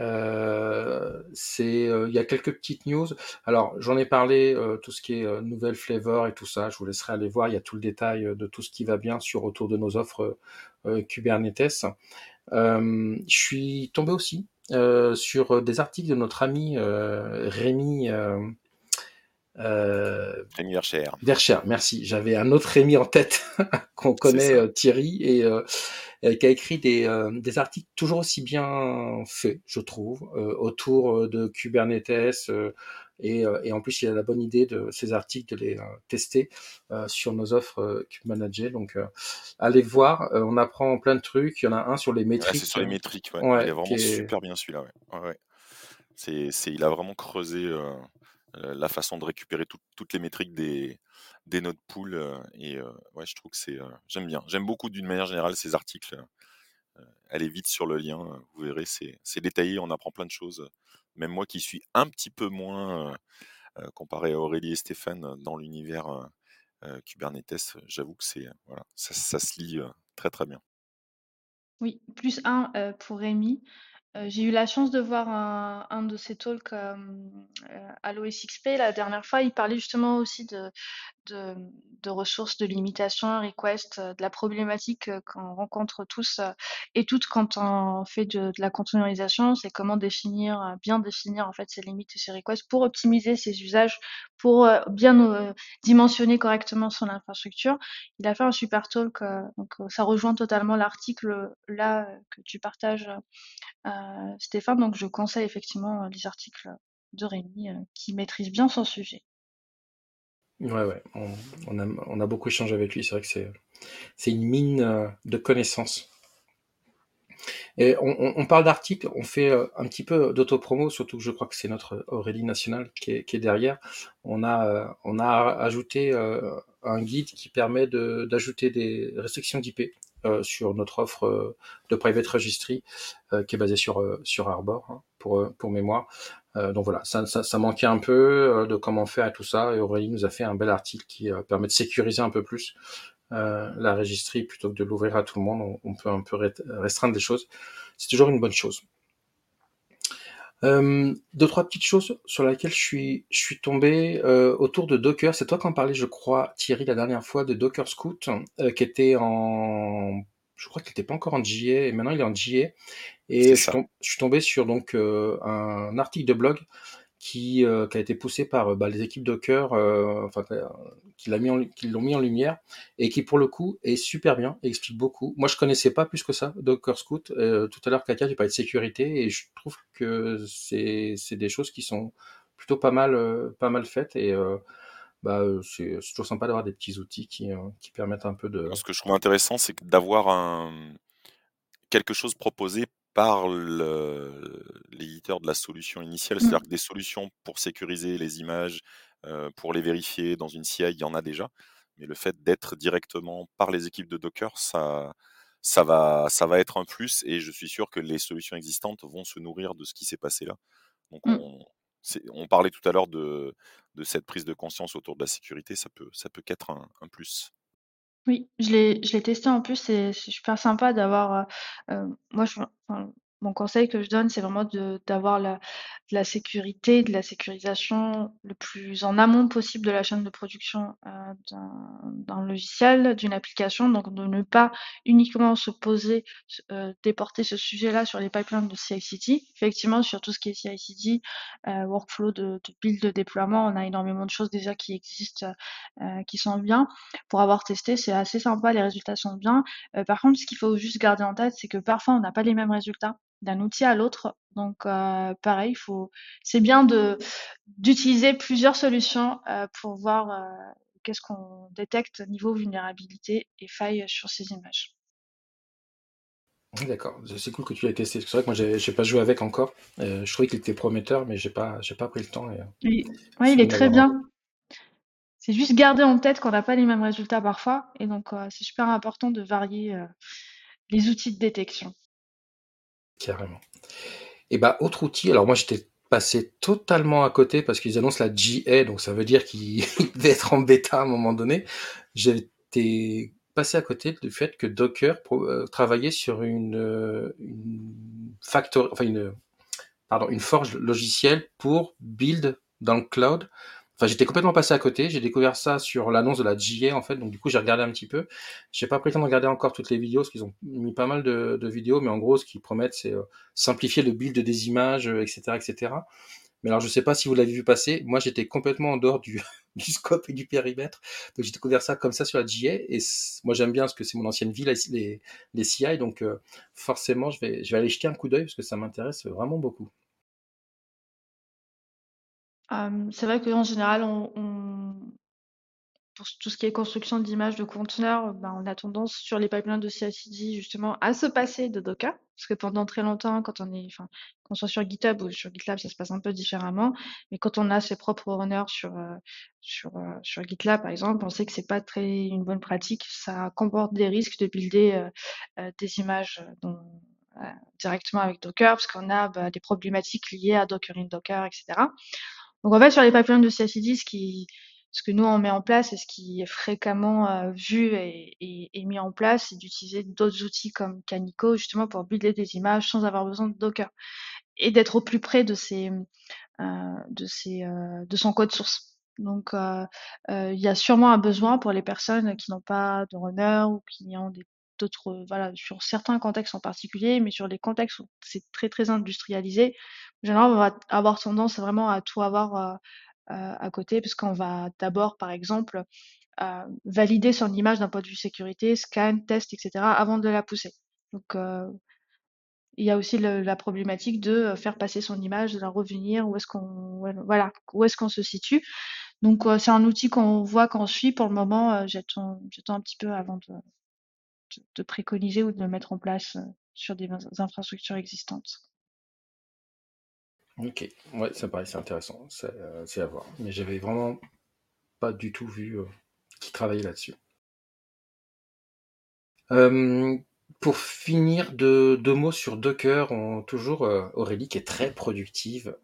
euh, c'est, il y a quelques petites news. Alors j'en ai parlé, tout ce qui est nouvelle flavor et tout ça. Je vous laisserai aller voir. Il y a tout le détail de tout ce qui va bien sur autour de nos offres Kubernetes. je suis tombé aussi euh, sur des articles de notre ami euh, Rémi. Euh, Rémi. Vercher, merci. J'avais un autre Rémi en tête qu'on connaît, Thierry, et qui a écrit des, des, articles toujours aussi bien faits, je trouve, autour de Kubernetes, et, euh, et, en plus, il a la bonne idée de ces articles de les euh, tester euh, sur nos offres Manager. Donc, allez voir, on apprend plein de trucs. Il y en a un sur les métriques. c'est sur les métriques, ouais. il est vraiment super bien celui-là. Ouais. ouais. C'est, il a vraiment creusé la façon de récupérer toutes les métriques des, des notes pool. et ouais, je trouve que c'est. j'aime bien. J'aime beaucoup d'une manière générale ces articles. allez vite sur le lien, vous verrez, c'est, c'est détaillé, on apprend plein de choses même moi qui suis un petit peu moins comparé à Aurélie et Stéphane dans l'univers Kubernetes, j'avoue que c'est voilà, ça, se lit très très bien. Oui, plus un pour Rémi. J'ai eu la chance de voir un, de ses talks à l'OSXP la dernière fois. Il parlait justement aussi de, de, ressources, de limitations, request, de la problématique qu'on rencontre tous et toutes quand on fait de, la containerisation, c'est comment définir, bien définir en fait ses limites et ses requests pour optimiser ses usages, pour bien dimensionner correctement son infrastructure. Il a fait un super talk, donc ça rejoint totalement l'article là que tu partages, Stéphane. Donc je conseille effectivement les articles de Rémi qui maîtrise bien son sujet. Ouais, ouais, on, a, beaucoup échangé avec lui. C'est vrai que c'est, une mine euh, de connaissances. Et on, parle d'articles, on fait euh, un petit peu d'autopromo, surtout que je crois que c'est notre Aurélie nationale qui est, derrière. On a, euh, ajouté un guide qui permet d'ajouter des restrictions d'IP sur notre offre de private registry qui est basée sur, Arbor, hein, pour, mémoire. Euh, donc voilà, ça, manquait un peu euh, de comment faire et tout ça. Et Aurélie nous a fait un bel article qui euh, permet de sécuriser un peu plus la registrie plutôt que de l'ouvrir à tout le monde. On, peut un peu restreindre des choses. C'est toujours une bonne chose. Euh, deux trois petites choses sur lesquelles je suis je suis tombé euh, autour de Docker. C'est toi qui en parlais, je crois, Thierry, la dernière fois de Docker Scout, euh, qui était en, je crois qu'il n'était pas encore en JA et maintenant il est en JA. Et je, je, suis tombé sur donc un article de blog qui, euh, qui a été poussé par euh, bah, les équipes Docker, euh, enfin, qui l'ont mis, en lumière, et qui pour le coup est super bien, explique beaucoup. Moi, je connaissais pas plus que ça Docker Scout. tout à l'heure, Katia, tu parlais de sécurité, et je trouve que c'est des choses qui sont plutôt pas mal, pas mal faites, et bah, c'est toujours sympa d'avoir des petits outils qui, qui permettent un peu de. Ce que je trouve intéressant, c'est d'avoir quelque chose proposé par l'éditeur de la solution initiale, c'est-à-dire mmh. que des solutions pour sécuriser les images, pour les vérifier dans une CI, il y en a déjà. Mais le fait d'être directement par les équipes de Docker, ça, ça, va, ça va être un plus et je suis sûr que les solutions existantes vont se nourrir de ce qui s'est passé là. Donc mmh. on, on, parlait tout à l'heure de, de, cette prise de conscience autour de la sécurité, ça peut, ça peut qu'être un, un plus. Oui, je l'ai je l'ai testé en plus, c'est c'est super sympa d'avoir, heu moi je mon conseil que je donne, c'est vraiment d'avoir la de la sécurité, de la sécurisation le plus en amont possible de la chaîne de production, heu, d'un logiciel, d'une application, donc de ne pas uniquement se poser, euh, déporter ce sujet-là sur les pipelines de CI/CD. Effectivement, sur tout ce qui est CI/CD, euh, workflow de build, de déploiement, on a énormément de choses déjà qui existent, qui sont bien. Pour avoir testé, c'est assez sympa, les résultats sont bien. Par contre, ce qu'il faut juste garder en tête, c'est que parfois on n'a pas les mêmes résultats d'un outil à l'autre. Donc euh, pareil, faut c'est bien de d'utiliser plusieurs solutions euh, pour voir euh, qu'est-ce qu'on détecte niveau vulnérabilité et faille sur ces images. D'accord, c'est cool que tu l'aies testé. C'est vrai que moi j'ai pas joué avec encore. je trouvais qu'il était prometteur, mais j'ai pas j'ai pas pris le temps. oui, il est très bien. C'est juste garder en tête qu'on n'a pas les mêmes résultats parfois, et donc c'est super important de varier les outils de détection. Carrément. Et bah, autre outil, alors moi j'étais passé totalement à côté parce qu'ils annoncent la GA, donc ça veut dire qu'il devait être en bêta à un moment donné. J'étais passé à côté du fait que Docker euh, travaillait sur euh, une forge logicielle pour build dans le cloud Enfin, j'étais complètement passé à côté. J'ai découvert ça sur l'annonce de la GA, en fait. Donc, du coup, j'ai regardé un petit peu. J'ai pas pris le temps de regarder encore toutes les vidéos, parce qu'ils ont mis pas mal de, vidéos. Mais en gros, ce qu'ils promettent, c'est euh, simplifier le build des images, etc., euh, etc. Mais alors, je sais pas si vous l'avez vu passer. Moi, j'étais complètement en dehors du, du scope et du périmètre. Donc, j'ai découvert ça comme ça sur la GA. Et moi, j'aime bien parce que c'est mon ancienne vie, les, les CI. Donc, euh, forcément, je vais, je vais aller jeter un coup d'œil parce que ça m'intéresse vraiment beaucoup c'est vrai qu'en général, on pour tout ce qui est construction d'images de conteneurs, ben, on a tendance sur les pipelines de CI/CD justement à se passer de Docker. Parce que pendant très longtemps, quand on est enfin, qu'on soit sur GitHub ou sur GitLab, ça se passe un peu différemment. Mais quand on a ses propres runners sur, sur, sur GitLab, par exemple, on sait que c'est pas très une bonne pratique. Ça comporte des risques de builder, des images, directement avec Docker parce qu'on a, bah, des problématiques liées à Docker in Docker etc. Donc en fait, sur les pipelines de CI/CD, ce ce que nous on met en place et ce qui est fréquemment euh, vu et, et, mis en place, c'est d'utiliser d'autres outils comme Canico justement pour builder des images sans avoir besoin de Docker et d'être au plus près de ses euh, de ses euh, de son code source. Donc il y a sûrement un besoin pour les personnes qui n'ont pas de runner ou qui ont des d'autres, voilà, sur certains contextes en particulier, mais sur les contextes où c'est très très industrialisé, en général, on va avoir tendance vraiment à tout avoir à côté, parce qu'on va d'abord, par exemple, valider son image d'un point de vue sécurité, scan, test, etc., avant de la pousser. Donc, il y a aussi la problématique de faire passer son image, de la revenir, où est-ce qu'on, voilà, où est-ce qu'on se situe. Donc, c'est un outil qu'on voit, qu'on suit. Pour le moment, j'attends, j'attends un petit peu avant de, de préconiser ou de le mettre en place sur des infrastructures existantes. Ok, ouais, ça paraît c'est intéressant, euh, c'est à voir. Mais j'avais vraiment pas du tout vu euh, qui travaillait là-dessus. Euh, pour finir, deux, mots sur Docker. Toujours Aurélie qui est très productive.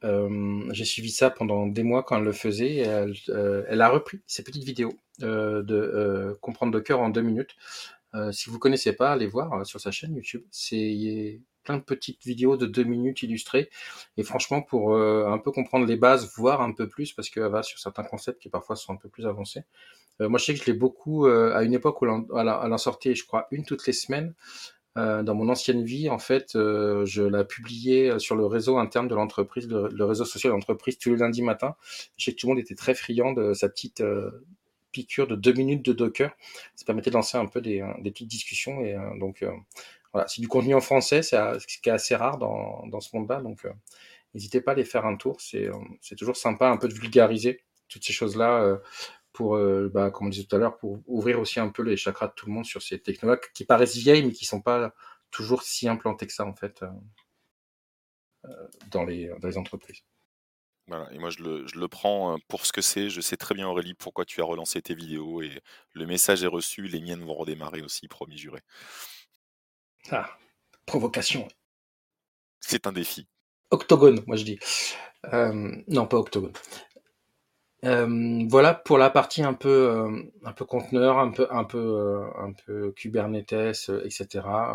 J'ai suivi ça pendant des mois quand elle le faisait. elle, elle, a repris ses petites vidéos de comprendre Docker en deux minutes. Si vous connaissez pas, allez voir sur sa chaîne YouTube. C'est plein de petites vidéos de deux minutes illustrées. Et franchement, pour un peu comprendre les bases, voir un peu plus, parce qu'elle va sur certains concepts qui parfois sont un peu plus avancés. moi, je sais que je l'ai beaucoup à une époque où elle en sortait, je crois, une toutes les semaines. Euh, dans mon ancienne vie, en fait, euh, je la publiais sur le réseau interne de l'entreprise, le, réseau social de l'entreprise, tous les lundis matin. Je sais que tout le monde était très friand de sa petite euh, piqûre de deux minutes de Docker. Ça permettait de lancer un peu des, des petites discussions. Et donc, voilà, c'est du contenu en français, c'est ce qui est assez rare dans, dans ce monde-là. Donc, n'hésitez pas à aller faire un tour. C'est toujours sympa un peu de vulgariser toutes ces choses-là pour, euh, bah, comme on disait tout à l'heure, pour ouvrir aussi un peu les chakras de tout le monde sur ces technologies qui paraissent vieilles, mais qui sont pas toujours si implantés que ça, en fait, euh, euh, dans, les, dans les entreprises. Voilà, et moi je le, je le, prends pour ce que c'est. Je sais très bien, Aurélie, pourquoi tu as relancé tes vidéos et le message est reçu. Les miennes vont redémarrer aussi, promis juré. Ah, provocation. C'est un défi. Octogone, moi je dis. non, pas octogone. Euh, voilà pour la partie un peu euh, un peu conteneur, un peu un peu euh, un peu Kubernetes, etc.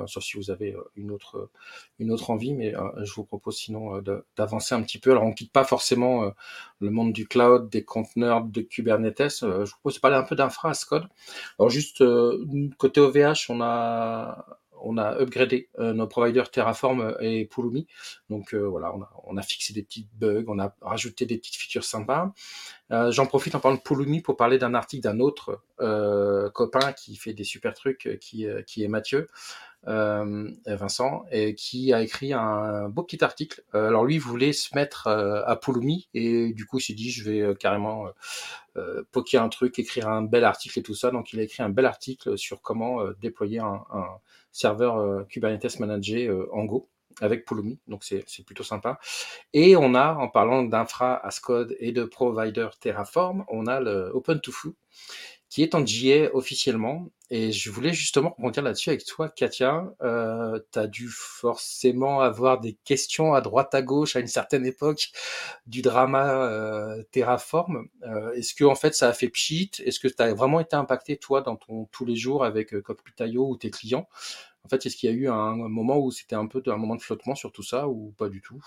sauf si vous avez une autre une autre envie, mais je vous propose sinon d'avancer un petit peu. Alors on quitte pas forcément le monde du cloud, des conteneurs, de Kubernetes. je vous propose de parler un peu d'infra code. Alors juste côté OVH, on a on a upgradé nos providers Terraform et Pulumi. Donc voilà, on a, fixé des petits bugs, on a rajouté des petites features sympas. Euh, j'en profite en parlant de Pulumi pour parler d'un article d'un autre euh, copain qui fait des super trucs, euh, qui est Mathieu. Euh, Vincent, et qui a écrit un beau petit article. alors lui voulait se mettre à Pulumi et du coup il s'est dit je vais carrément poker un truc, écrire un bel article et tout ça. Donc il a écrit un bel article sur comment déployer un, un serveur Kubernetes managé en Go avec Pulumi, donc c'est plutôt sympa. Et on a, en parlant d'infra as code et de provider Terraform, on a le OpenTofu qui est en JA officiellement. Et je voulais justement rebondir là-dessus avec toi, Katia. Euh, dû forcément avoir des questions à droite à gauche à une certaine époque du drama euh, Terraform. Euh, Est-ce que en fait ça a fait pchit? Est-ce que tu as vraiment été impacté toi dans ton tous les jours avec euh, Cockpit.io ou tes clients? En fait, est-ce qu'il y a eu un, moment où c'était un peu un moment de flottement sur tout ça ou pas du tout?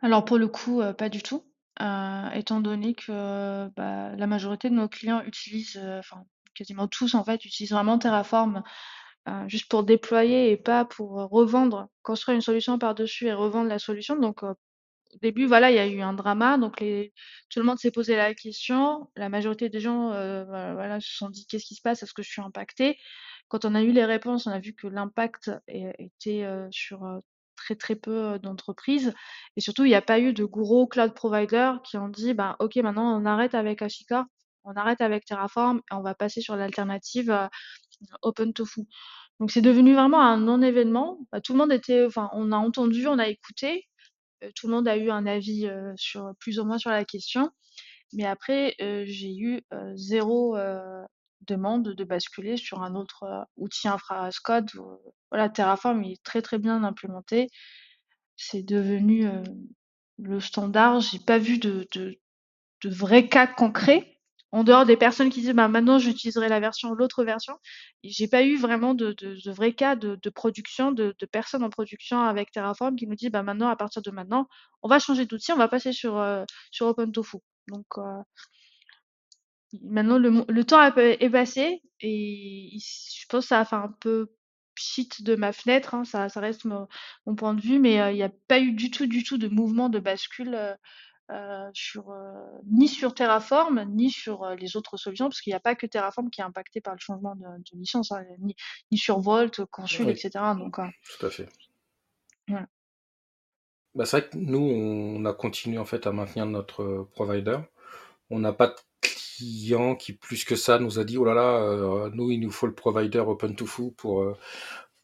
Alors pour le coup, euh, pas du tout. Euh, étant donné que bah, la majorité de nos clients utilisent, euh, enfin quasiment tous en fait, utilisent vraiment Terraform juste pour déployer et pas pour revendre, construire une solution par-dessus et revendre la solution. Donc au début, voilà, il y a eu un drama. Donc tout le monde s'est posé la question. La majorité des gens, voilà, se sont dit qu'est-ce qui se passe? Est-ce que je suis impacté quand on a eu les réponses, on a vu que l'impact était sur très très peu d'entreprises. Et surtout, il n'y a pas eu de gros cloud providers qui ont dit, bah, OK, maintenant on arrête avec Ashika, on arrête avec Terraform et on va passer sur l'alternative OpenTofu. Donc c'est devenu vraiment un non-événement. Bah, tout le monde était, enfin, on a entendu, on a écouté, tout le monde a eu un avis sur plus ou moins sur la question. Mais après, j'ai eu zéro demande de basculer sur un autre euh, outil infra. Voilà, Terraform est très très bien implémenté. C'est devenu euh, le standard. J'ai pas vu de, de, vrais cas concrets en dehors des personnes qui disent bah maintenant j'utiliserai la version l'autre version j'ai pas eu vraiment de, de, vrais cas de, production de, personnes en production avec Terraform qui nous disent bah maintenant à partir de maintenant on va changer d'outil on va passer sur euh, sur OpenTofu donc Maintenant, le, le temps est passé et je pense que ça a fait un peu shit de ma fenêtre, hein, ça, ça reste mon, mon point de vue, mais euh, il n'y a pas eu du tout, du tout de mouvement de bascule euh, euh sur euh, ni sur Terraform ni sur les autres solutions, parce qu'il n'y a pas que Terraform qui est impacté par le changement de, de licence, hein, ni, ni, sur Volt, Consul, etc. Donc, tout à fait. Voilà. Bah, c'est vrai que nous, on a continué en fait à maintenir notre provider. On n'a pas qui plus que ça nous a dit oh là là, euh, nous il nous faut le provider OpenTofu pour euh,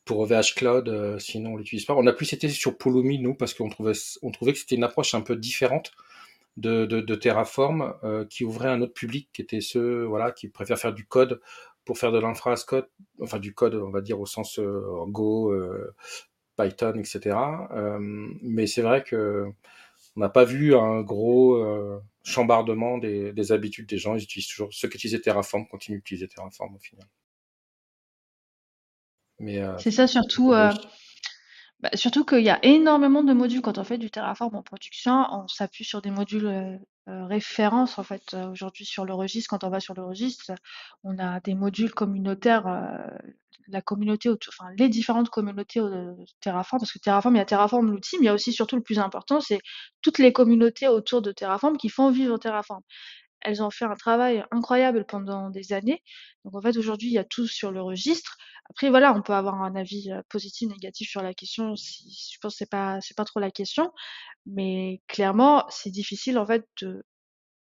pour OVH Cloud, euh, sinon on l'utilise pas. On a plus été sur Pulumi nous parce qu'on trouvait on trouvait que c'était une approche un peu différente de, de, Terraform qui ouvrait un autre public qui était ceux voilà qui préfèrent faire du code pour faire de l'infra code, enfin du code on va dire au sens Go, Python, etc. mais c'est vrai que on n'a pas vu un gros chambardement des, des, habitudes des gens. Ils utilisent toujours ceux qui utilisaient Terraform continuent d'utiliser Terraform au final. Mais euh, c'est ça surtout. Euh, Bah, surtout qu'il y a énormément de modules quand on fait du Terraform en production, on s'appuie sur des modules euh, euh, en fait. Euh, aujourd'hui sur le registre, quand on va sur le registre, on a des modules communautaires, la communauté, enfin les différentes communautés au Terraform, parce que Terraform, il y a Terraform l'outil, mais il y a aussi surtout le plus important, c'est toutes les communautés autour de Terraform qui font vivre Terraform. Elles ont fait un travail incroyable pendant des années. Donc en fait aujourd'hui il y a tout sur le registre. Après voilà, on peut avoir un avis euh, positif, négatif sur la question. Si, je pense que c'est pas c'est pas trop la question, mais clairement c'est difficile en fait de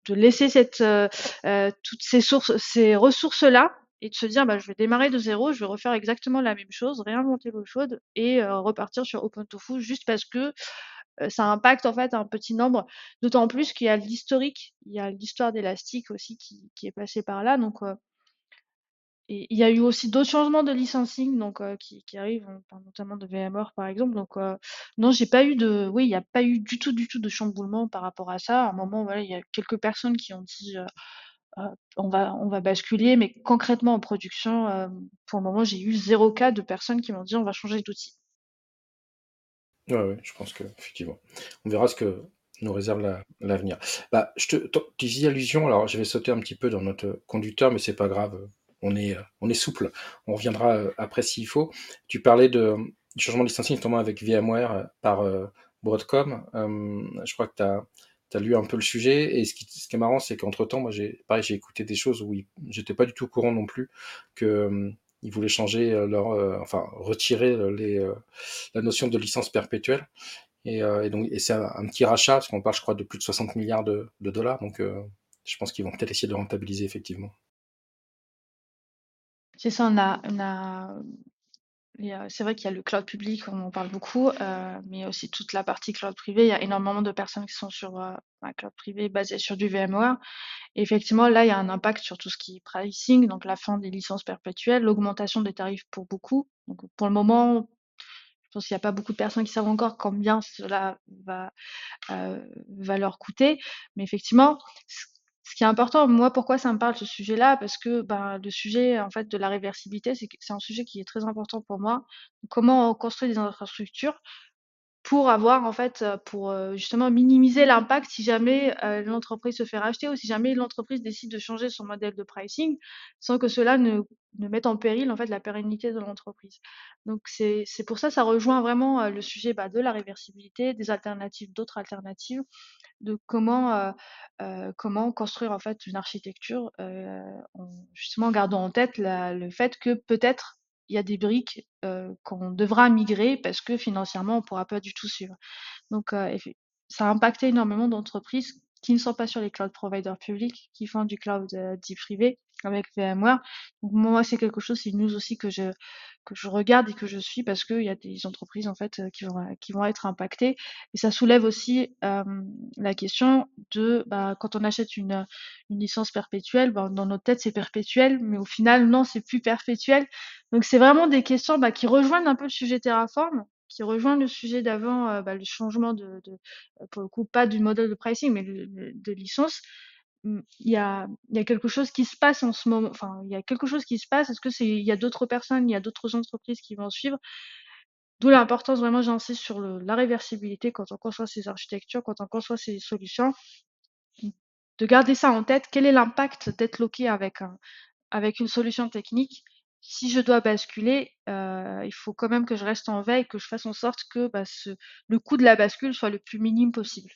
de laisser cette euh, euh, toutes ces sources, ces ressources là et de se dire bah je vais démarrer de zéro, je vais refaire exactement la même chose, réinventer l'eau chaude et repartir sur OpenTofu juste parce que ça impacte en fait un petit nombre, d'autant plus qu'il y a l'historique, il y a l'histoire d'Elastic aussi qui, est passée par là. Donc, et il y a eu aussi d'autres changements de licensing donc, qui, qui, arrivent, notamment de VMware par exemple. Donc, non, j'ai pas eu de. Oui, il n'y a pas eu du tout, du tout de chamboulement par rapport à ça. À un moment, voilà, il y a quelques personnes qui ont dit. on va, on va basculer, mais concrètement en production, pour le moment, j'ai eu zéro cas de personnes qui m'ont dit on va changer d'outil. Ouais, ouais, je pense que effectivement. On verra ce que nous réserve l'avenir. bah, je te, disais allusion, alors je vais sauter un petit peu dans notre conducteur, mais c'est pas grave. On est, on est souple. On reviendra euh, après s'il faut. Tu parlais de, du changement de licensing, notamment avec VMware euh, par euh, Broadcom. je crois que tu as, lu un peu le sujet. Et ce qui, ce qui est marrant, c'est qu'entre temps, moi, j'ai, pareil, j'ai écouté des choses où j'étais pas du tout au courant non plus que ils voulaient changer euh, leur, euh, enfin retirer euh, les, la notion de licence perpétuelle. Et, donc, c'est un, petit rachat, parce qu'on parle, je crois, de plus de 60 milliards de, de dollars. Donc, je pense qu'ils vont peut-être essayer de rentabiliser, effectivement. C'est ça, on a, on a c'est vrai qu'il y a le cloud public, on en parle beaucoup, euh, mais aussi toute la partie cloud privé. Il y a énormément de personnes qui sont sur euh, un cloud privé basé sur du VMware. Effectivement, là, il y a un impact sur tout ce qui est pricing, donc la fin des licences perpétuelles, l'augmentation des tarifs pour beaucoup. Donc pour le moment, je pense qu'il n'y a pas beaucoup de personnes qui savent encore combien cela va, euh, va leur coûter. Mais effectivement, ce qui est important, moi, pourquoi ça me parle ce sujet-là? Parce que ben, le sujet en fait de la réversibilité, c'est un sujet qui est très important pour moi. Comment on construit des infrastructures pour avoir en fait, pour justement minimiser l'impact si jamais l'entreprise se fait racheter ou si jamais l'entreprise décide de changer son modèle de pricing, sans que cela ne, ne mette en péril en fait la pérennité de l'entreprise. Donc c'est pour ça, ça rejoint vraiment le sujet bah, de la réversibilité, des alternatives, d'autres alternatives de comment, euh, euh, comment construire en fait une architecture euh, en, justement en gardant en tête le fait que peut-être il y a des briques qu'on devra migrer parce que financièrement on ne pourra pas du tout suivre. Donc ça a impacté énormément d'entreprises qui ne sont pas sur les cloud providers publics, qui font du cloud dit privé avec VMware. Donc moi, c'est quelque chose, c'est une news aussi que je que je regarde et que je suis parce qu'il y a des entreprises en fait qui vont qui vont être impactées et ça soulève aussi euh, la question de bah, quand on achète une une licence perpétuelle, bah, dans notre tête c'est perpétuel, mais au final non, c'est plus perpétuel. Donc c'est vraiment des questions bah, qui rejoignent un peu le sujet Terraform qui rejoint le sujet d'avant, euh, le changement de, pour le coup, pas du modèle de pricing, mais de licence il y a, il y a quelque chose qui se passe en ce moment. Enfin, il y a quelque chose qui se passe. Est-ce que c'est, il y a d'autres personnes, il y a d'autres entreprises qui vont suivre? D'où l'importance vraiment, j'insiste sur la réversibilité quand on conçoit ces architectures, quand on conçoit ces solutions, de garder ça en tête. Quel est l'impact d'être loqué avec avec une solution technique? Si je dois basculer, euh, il faut quand même que je reste en veille, que je fasse en sorte que bah, le coût de la bascule soit le plus minime possible.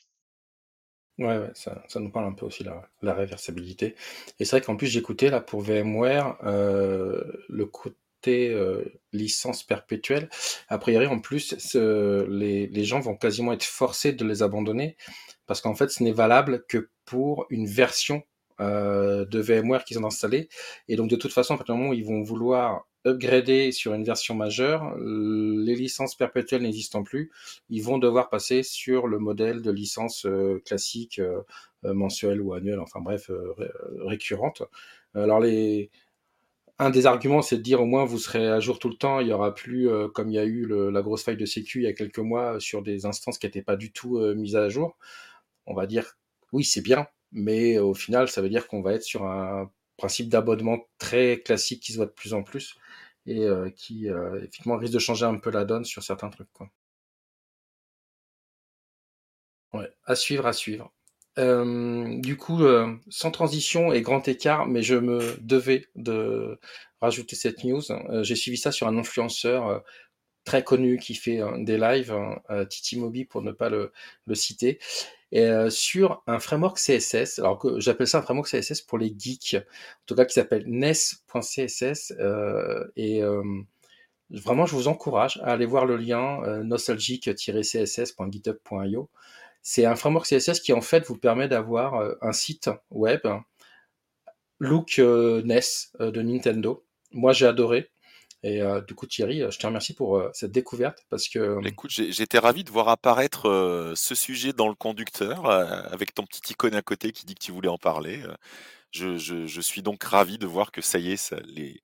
Ouais, ouais, ça, ça nous parle un peu aussi la, la réversibilité. Et c'est vrai qu'en plus j'écoutais là pour VMware euh, le côté euh, licence perpétuelle. A priori en plus les, les gens vont quasiment être forcés de les abandonner parce qu'en fait ce n'est valable que pour une version euh, de VMware qu'ils ont installée. Et donc de toute façon, à partir moment ils vont vouloir upgrader sur une version majeure, les licences perpétuelles n'existant plus, ils vont devoir passer sur le modèle de licence euh, classique euh, euh, mensuelle ou annuelle, enfin bref, récurrente. Alors les un des arguments, c'est de dire au moins vous serez à jour tout le temps. Il y aura plus, comme il y a eu la grosse faille de sécu il y a quelques mois sur des instances qui n'étaient pas du tout mises à jour. On va dire oui, c'est bien, mais au final, ça veut dire qu'on va être sur un principe d'abonnement très classique qui se voit de plus en plus et euh, qui euh, effectivement risque de changer un peu la donne sur certains trucs. Quoi. Ouais, à suivre, à suivre. Du coup, euh, sans transition et grand écart, mais je me devais de rajouter cette news. J'ai suivi ça sur un influenceur très connu qui fait des lives, hein, Titi Mobi pour ne pas le, citer, et, sur un framework CSS. Alors que j'appelle ça un framework CSS pour les geeks, en tout cas qui s'appelle nes.css. et vraiment, je vous encourage à aller voir le lien nostalgique-css.github.io. C'est un framework CSS qui en fait vous permet d'avoir un site web look NES de Nintendo. Moi, j'ai adoré. Et euh, du coup, Thierry, je te remercie pour euh, cette découverte parce que. Écoute, j'étais ravi de voir apparaître euh, ce sujet dans le conducteur avec ton petit icône à côté qui dit que tu voulais en parler. Je suis donc ravi de voir que ça y est, ça, les,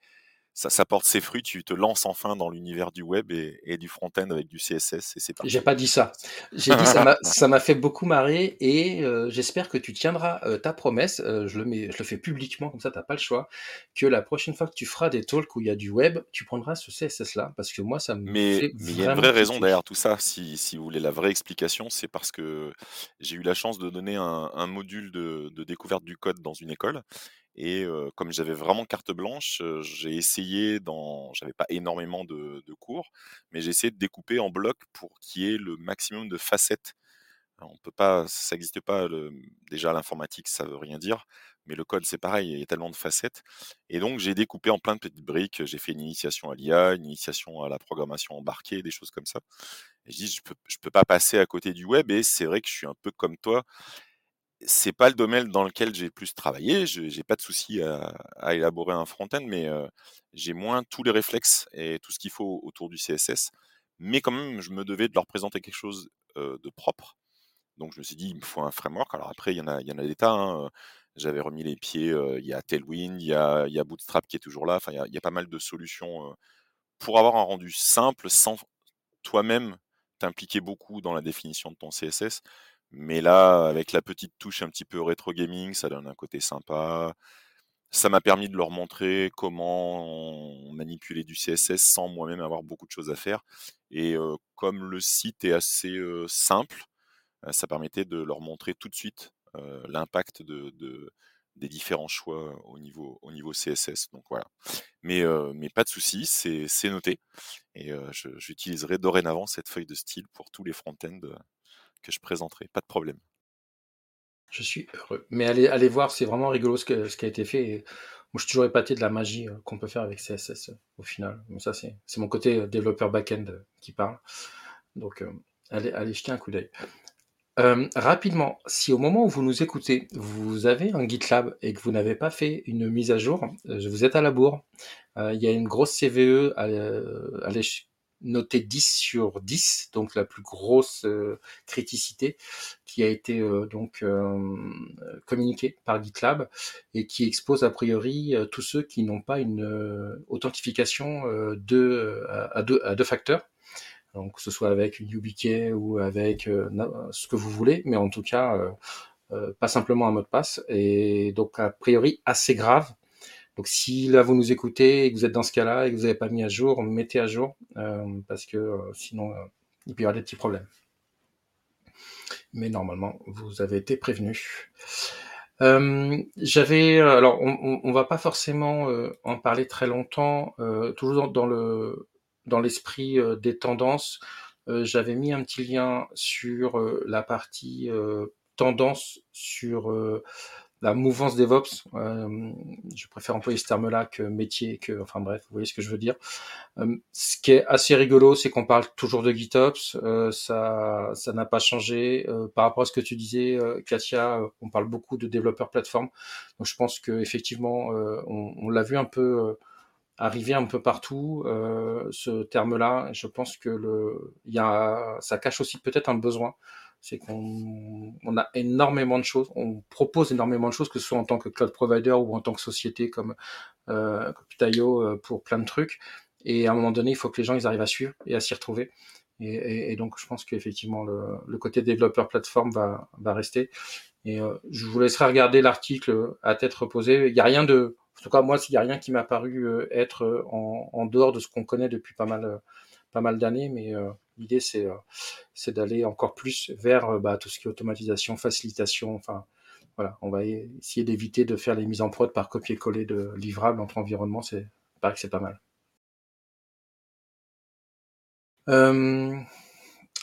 ça, ça, porte ses fruits, tu te lances enfin dans l'univers du web et, et du front-end avec du CSS et c'est J'ai pas dit ça. J'ai dit ça m'a fait beaucoup marrer et euh, j'espère que tu tiendras euh, ta promesse. Euh, je le mets, je le fais publiquement comme ça, t'as pas le choix. Que la prochaine fois que tu feras des talks où il y a du web, tu prendras ce CSS là parce que moi ça me. Mais il y a une vraie raison derrière tout ça. Si, si vous voulez la vraie explication, c'est parce que j'ai eu la chance de donner un, un module de, de découverte du code dans une école et comme j'avais vraiment carte blanche, j'ai essayé dans, j'avais pas énormément de, cours, mais j'ai essayé de découper en blocs pour qu'il y ait le maximum de facettes. on peut pas, ça n'existe pas. Déjà l'informatique, ça veut rien dire, mais le code c'est pareil, il y a tellement de facettes. Et donc j'ai découpé en plein de petites briques. J'ai fait une initiation à l'IA, une initiation à la programmation embarquée, des choses comme ça. Je dis, je peux, je peux pas passer à côté du web. Et c'est vrai que je suis un peu comme toi c'est pas le domaine dans lequel j'ai plus travaillé. Je n'ai pas de souci à, élaborer un front-end, mais j'ai moins tous les réflexes et tout ce qu'il faut autour du CSS. Mais quand même, je me devais de leur présenter quelque chose de propre. Donc je me suis dit, il me faut un framework. Alors après, il y en a, il y en des tas. Hein, J'avais remis les pieds. il y a Tailwind, il y a, Bootstrap qui est toujours là. Il y il y a pas mal de solutions pour avoir un rendu simple sans toi-même t'impliquer beaucoup dans la définition de ton CSS. Mais là, avec la petite touche un petit peu rétro gaming, ça donne un côté sympa. Ça m'a permis de leur montrer comment manipuler du CSS sans moi-même avoir beaucoup de choses à faire. Et comme le site est assez simple, ça permettait de leur montrer tout de suite l'impact de, des différents choix au niveau, au niveau CSS. Donc voilà. Mais, mais pas de souci, c'est noté. Et j'utiliserai dorénavant cette feuille de style pour tous les front-ends que je présenterai, pas de problème. Je suis heureux. Mais allez, allez voir, c'est vraiment rigolo ce, qui a été fait. moi, je suis toujours épaté de la magie euh, qu'on peut faire avec CSS euh, au final. Mais ça, c'est mon côté euh, développeur back-end qui parle. Donc, allez, allez jeter un coup d'œil. rapidement, si au moment où vous nous écoutez, vous avez un GitLab et que vous n'avez pas fait une mise à jour, vous êtes à la bourre. Il y a une grosse CVE à, à noté 10 sur 10, donc la plus grosse euh, criticité qui a été euh, donc euh, communiquée par GitLab et qui expose a priori tous ceux qui n'ont pas une authentification de, à, deux, à deux facteurs. Donc que ce soit avec une YubiKey ou avec ce que vous voulez, mais en tout cas pas simplement un mot de passe. Et donc a priori assez grave donc si là vous nous écoutez et que vous êtes dans ce cas-là et que vous n'avez pas mis à jour, mettez à jour euh, parce que euh, sinon euh, il peut y avoir des petits problèmes. Mais normalement vous avez été prévenu. J'avais alors on, on, va pas forcément en parler très longtemps, toujours dans, le dans l'esprit des tendances. J'avais mis un petit lien sur la partie tendance sur la mouvance DevOps, euh, je préfère employer ce terme-là que métier, que, enfin bref, vous voyez ce que je veux dire. Euh, ce qui est assez rigolo, c'est qu'on parle toujours de GitOps, euh, ça, ça n'a pas changé. Euh, par rapport à ce que tu disais, Katia, on parle beaucoup de développeurs plateforme. Donc je pense que effectivement, on, on l'a vu un peu arriver un peu partout, ce terme-là. Je pense que le, il y a, ça cache aussi peut-être un besoin c'est qu'on on a énormément de choses, on propose énormément de choses, que ce soit en tant que cloud provider ou en tant que société comme euh, euh pour plein de trucs. Et à un moment donné, il faut que les gens ils arrivent à suivre et à s'y retrouver. Et, donc, je pense qu'effectivement, le, le, côté développeur plateforme va, va rester. Et euh, je vous laisserai regarder l'article à tête reposée. Il n'y a rien de En tout cas, moi, il n'y a rien qui m'a paru être en, en, dehors de ce qu'on connaît depuis pas mal, mal d'années, mais l'idée, c'est c'est d'aller encore plus vers bah, tout ce qui est automatisation, facilitation, enfin, voilà, on va essayer d'éviter de faire les mises en prod par copier-coller de livrables entre environnements, c'est paraît que c'est pas mal. Euh,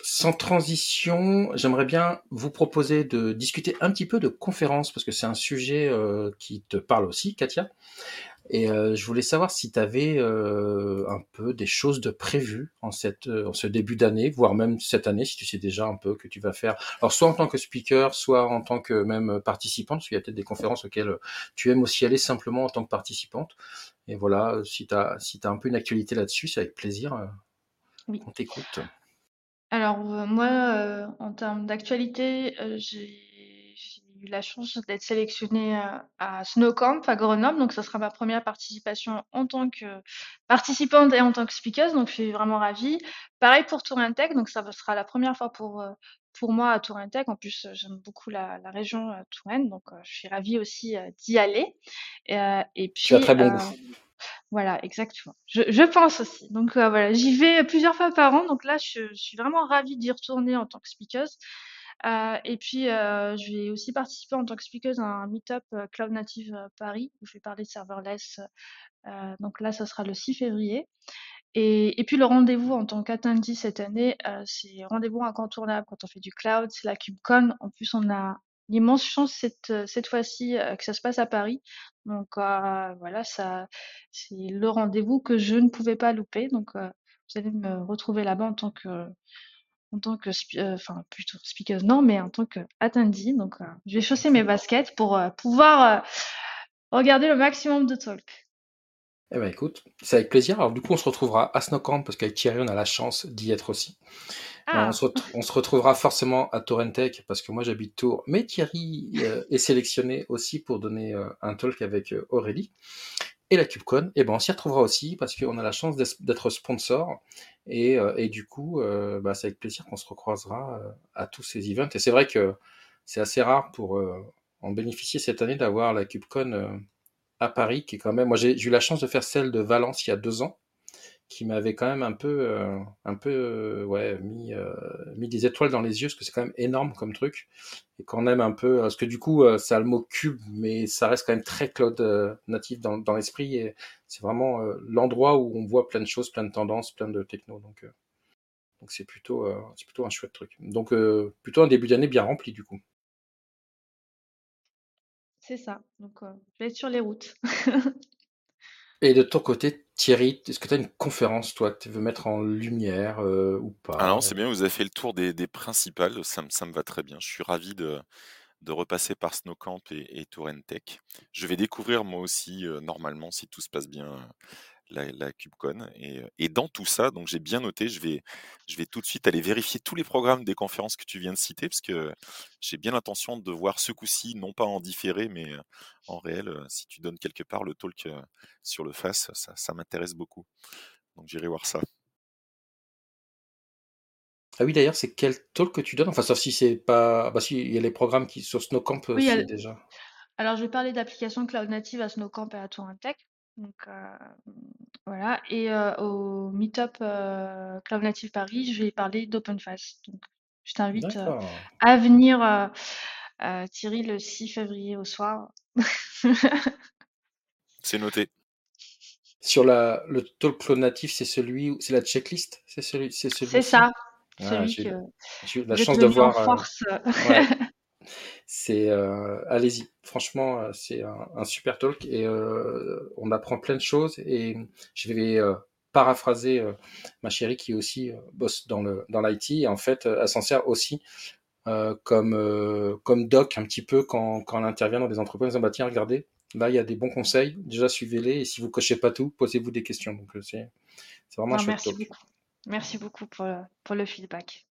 sans transition, j'aimerais bien vous proposer de discuter un petit peu de conférences, parce que c'est un sujet euh, qui te parle aussi, Katia. Et euh, je voulais savoir si tu avais euh, un peu des choses de prévues en, cette, en ce début d'année, voire même cette année, si tu sais déjà un peu que tu vas faire. Alors, soit en tant que speaker, soit en tant que même participante, parce qu'il y a peut-être des conférences auxquelles tu aimes aussi aller simplement en tant que participante. Et voilà, si tu as, si as un peu une actualité là-dessus, c'est avec plaisir oui. on t'écoute. Alors, euh, moi, euh, en termes d'actualité, euh, j'ai eu la chance d'être sélectionnée, à Snowcamp à Grenoble, donc ça sera ma première participation en tant que participante et en tant que speaker, donc je suis vraiment ravie. Pareil pour Tech, donc ça sera la première fois pour, pour moi à Tech. En plus, j'aime beaucoup la la région, Touraine, donc je suis ravie aussi, d'y aller. et Tu as très bon goût. Voilà, exactement. Je, je pense aussi. Donc euh, voilà, j'y vais plusieurs fois par an. Donc là, je, suis vraiment ravie d'y retourner en tant que speaker. Euh, et puis, euh, je vais aussi participer en tant que speaker à un meet-up Cloud Native Paris où je vais parler serverless. donc là, ça sera le 6 février. Et, puis le rendez-vous en tant qu'attendee cette année, c'est rendez-vous incontournable quand on fait du cloud, c'est la KubeCon. En plus, on a l'immense chance cette, euh, cette fois-ci euh, que ça se passe à Paris. Donc euh, voilà, c'est le rendez-vous que je ne pouvais pas louper. Donc vous allez me retrouver là-bas en tant que en tant que enfin plutôt speaker non, mais en tant que attendee. Donc je vais chausser mes baskets pour pouvoir regarder le maximum de talk. Eh ben écoute, c'est avec plaisir. Alors du coup, on se retrouvera à Snowcamp parce qu'avec Thierry, on a la chance d'y être aussi. Ah. On, se retrouvera forcément à Torrentech parce que moi j'habite Tours, mais Thierry euh, est sélectionné aussi pour donner euh, un talk avec euh, Aurélie. Et la CubeCon, et eh ben on s'y retrouvera aussi parce qu'on a la chance d'être sponsor et, et, du coup, bah, c'est avec plaisir qu'on se recroisera à tous ces events. Et c'est vrai que c'est assez rare pour en bénéficier cette année d'avoir la CubeCon à Paris, qui est quand même. Moi, j'ai eu la chance de faire celle de Valence il y a deux ans, qui m'avait quand même un peu, euh, un peu, euh, ouais, mis, euh, mis des étoiles dans les yeux, parce que c'est quand même énorme comme truc. Et qu'on aime un peu, parce que du coup, ça a le mot cube, mais ça reste quand même très cloud natif dans, dans l'esprit, et c'est vraiment l'endroit où on voit plein de choses, plein de tendances, plein de techno. Donc, donc c'est plutôt, c'est plutôt un chouette truc. Donc, plutôt un début d'année bien rempli du coup. C'est ça. Donc, je vais être sur les routes. Et de ton côté, Thierry, est-ce que tu as une conférence, toi, tu veux mettre en lumière ou pas? Ah non, c'est bien, vous avez fait le tour des, principales, ça, me- va très bien. Je suis ravi de, repasser par Snowcamp et, et Tech. Je vais découvrir moi aussi, normalement, si tout se passe bien, la, la KubeCon. Et, dans tout ça, donc j'ai bien noté, je vais, je vais tout de suite aller vérifier tous les programmes des conférences que tu viens de citer, parce que j'ai bien l'intention de voir ce coup-ci, non pas en différé, mais en réel, si tu donnes quelque part le talk sur le face, ça, m'intéresse beaucoup. Donc j'irai voir ça. Ah oui, d'ailleurs, c'est quel talk que tu donnes? Enfin, sauf si c'est pas. Bah, si, il y a les programmes qui sur Snowcamp oui, déjà. Alors, je vais parler d'applications cloud native à Snowcamp et à Tech. Donc voilà et au meet-up, Cloud Native Paris, je vais parler d'OpenFace. Donc je t'invite, à venir, Thierry, le 6 février au soir. C'est noté. Sur la le talk Cloud Native, c'est celui où c'est la checklist? C'est celui c'est C'est ça, ah, celui que j'ai eu la chance de voir, force. C'est euh, allez-y, franchement, euh, c'est un, super talk et euh, on apprend plein de choses et je vais paraphraser ma chérie qui aussi bosse dans le dans l'IT et en fait elle s'en sert aussi comme comme doc un petit peu quand quand elle intervient dans des entreprises. Bah tiens, regardez, là il y a des bons conseils, déjà suivez-les et si vous cochez pas tout, posez-vous des questions. Donc c'est c'est vraiment un merci Beaucoup. Merci beaucoup pour, pour le feedback.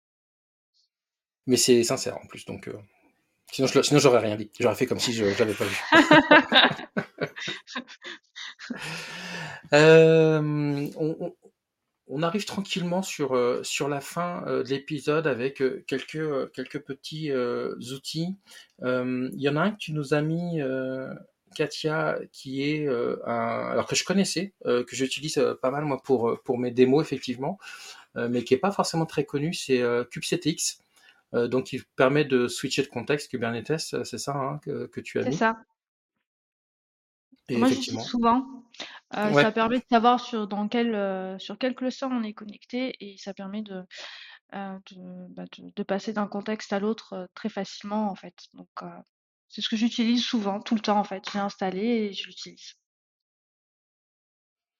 Mais c'est sincère en plus, donc Sinon, je, j'aurais rien dit. J'aurais fait comme si je l'avais pas vu. Euh, on, arrive tranquillement sur, euh, sur la fin euh, de l'épisode avec quelques, quelques petits outils. Il y en a un que tu nous as mis, Katia, qui est un, alors que je connaissais, que j'utilise pas mal moi pour pour mes démos effectivement, mais qui est pas forcément très connu, c'est kubectx. donc, il permet de switcher de contexte Kubernetes, c'est ça hein, que, tu as mis? C'est ça. Moi, j'utilise souvent. Ça permet de savoir sur, dans quel, sur quel cluster on est connecté et ça permet de, bah, de, de, passer d'un contexte à l'autre très facilement en fait. Donc, c'est ce que j'utilise souvent, tout le temps en fait. J'ai installé et je l'utilise.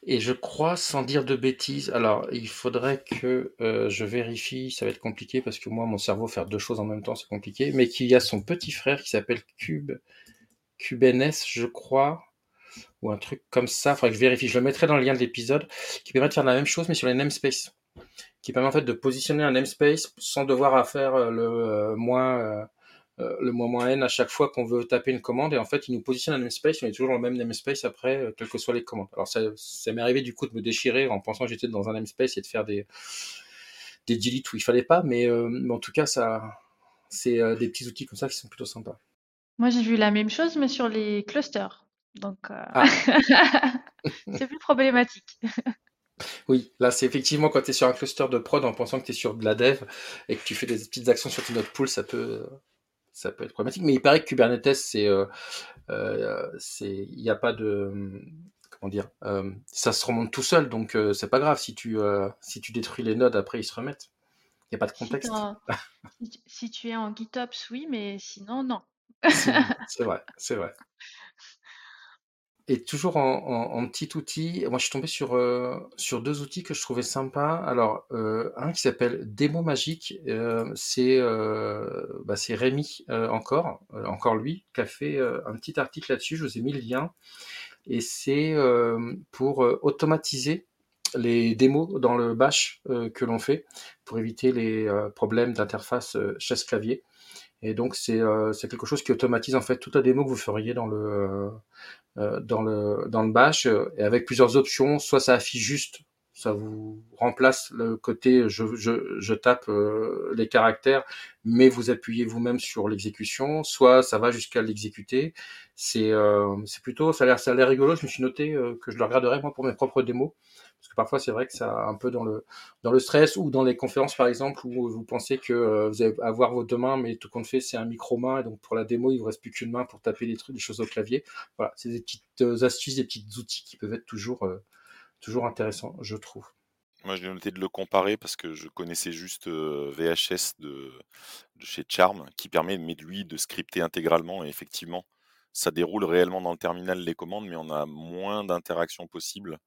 Et je crois, sans dire de bêtises, alors il faudrait que euh, je vérifie, ça va être compliqué parce que moi, mon cerveau, faire deux choses en même temps, c'est compliqué, mais qu'il y a son petit frère qui s'appelle Cube, CubeNS, je crois, ou un truc comme ça, il faudrait que je vérifie, je le mettrai dans le lien de l'épisode, qui permet de faire la même chose, mais sur les namespaces, qui permet en fait de positionner un namespace sans devoir faire euh, le euh, moins le moins n à chaque fois qu'on veut taper une commande et en fait il nous positionne un namespace on est toujours dans le même namespace après euh, quelles que soient les commandes. Alors ça, ça m'est arrivé du coup de me déchirer en pensant que j'étais dans un namespace et de faire des des deletes où il fallait pas mais, euh, mais en tout cas ça c'est des petits outils comme ça qui sont plutôt sympas. Moi j'ai vu la même chose mais sur les clusters. Donc ah. c'est plus problématique. Oui, là, c'est effectivement quand tu es sur un cluster de prod en pensant que tu es sur de la dev et que tu fais des petites actions sur tes notes pool, ça peut, ça peut être problématique. Mais il paraît que Kubernetes, c'est, euh, euh, il n'y a pas de, comment dire, euh, ça se remonte tout seul, donc c'est pas grave si tu, si tu détruis les nodes après ils se remettent. Il n'y a pas de contexte. Si, tu es en GitOps, oui, mais sinon non. c'est vrai, c'est vrai. Et toujours en, petit outil, moi je suis tombé sur, euh, sur deux outils que je trouvais sympas. Alors, euh, un qui s'appelle Démo Magique, euh, c'est bah, Rémi encore, encore lui, qui a fait un petit article là-dessus, je vous ai mis le lien. Et c'est pour automatiser les démos dans le bash que l'on fait, pour éviter les problèmes d'interface chaise-clavier. Et donc c'est quelque chose qui automatise en fait toute la démo que vous feriez dans le euh, dans le dans le bash euh, et avec plusieurs options. Soit ça affiche juste, ça vous remplace le côté je, je, je tape euh, les caractères, mais vous appuyez vous-même sur l'exécution. Soit ça va jusqu'à l'exécuter. C'est c'est plutôt ça a l'air ça a l'air rigolo. Je me suis noté que je le regarderai moi pour mes propres démos parce que parfois c'est vrai que ça un peu dans le dans le stress ou dans les conférences par exemple où vous pensez que euh, vous allez avoir vos deux mains mais tout compte fait c'est un micro main et donc pour la démo il vous reste plus qu'une main pour taper des trucs des choses au clavier voilà c'est des petites euh, astuces des petits outils qui peuvent être toujours euh, toujours intéressants je trouve moi, j'ai noté de le comparer parce que je connaissais juste VHS de, de, chez Charm qui permet, mais de lui, de scripter intégralement. Et effectivement, ça déroule réellement dans le terminal les commandes, mais on a moins d'interactions possibles.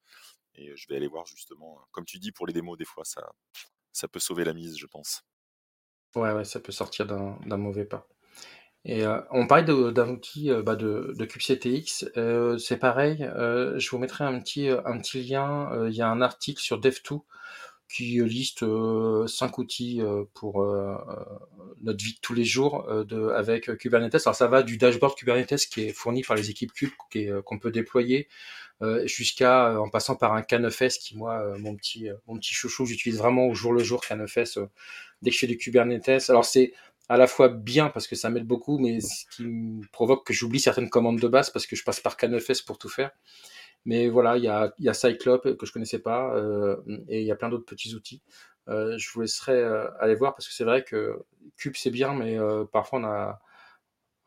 Et je vais aller voir justement, comme tu dis, pour les démos, des fois, ça, ça peut sauver la mise, je pense. Ouais, ouais, ça peut sortir d'un mauvais pas. Et on parlait d'un outil bah, de, de kubectx, c'est pareil, je vous mettrai un petit, un petit lien, il y a un article sur Dev2 qui liste cinq outils pour notre vie de tous les jours de, avec Kubernetes. Alors ça va du dashboard Kubernetes qui est fourni par les équipes Kube qu'on peut déployer euh, jusqu'à euh, en passant par un K9S qui moi euh, mon petit mon petit chouchou j'utilise vraiment au jour le jour K9S dès que je fais du Kubernetes alors c'est à la fois bien parce que ça m'aide beaucoup mais ce qui me provoque que j'oublie certaines commandes de base parce que je passe par K9S pour tout faire mais voilà il y a, y Cyclope que je connaissais pas et il y a plein d'autres petits outils je vous laisserai aller voir parce que c'est vrai que Cube c'est bien mais parfois on a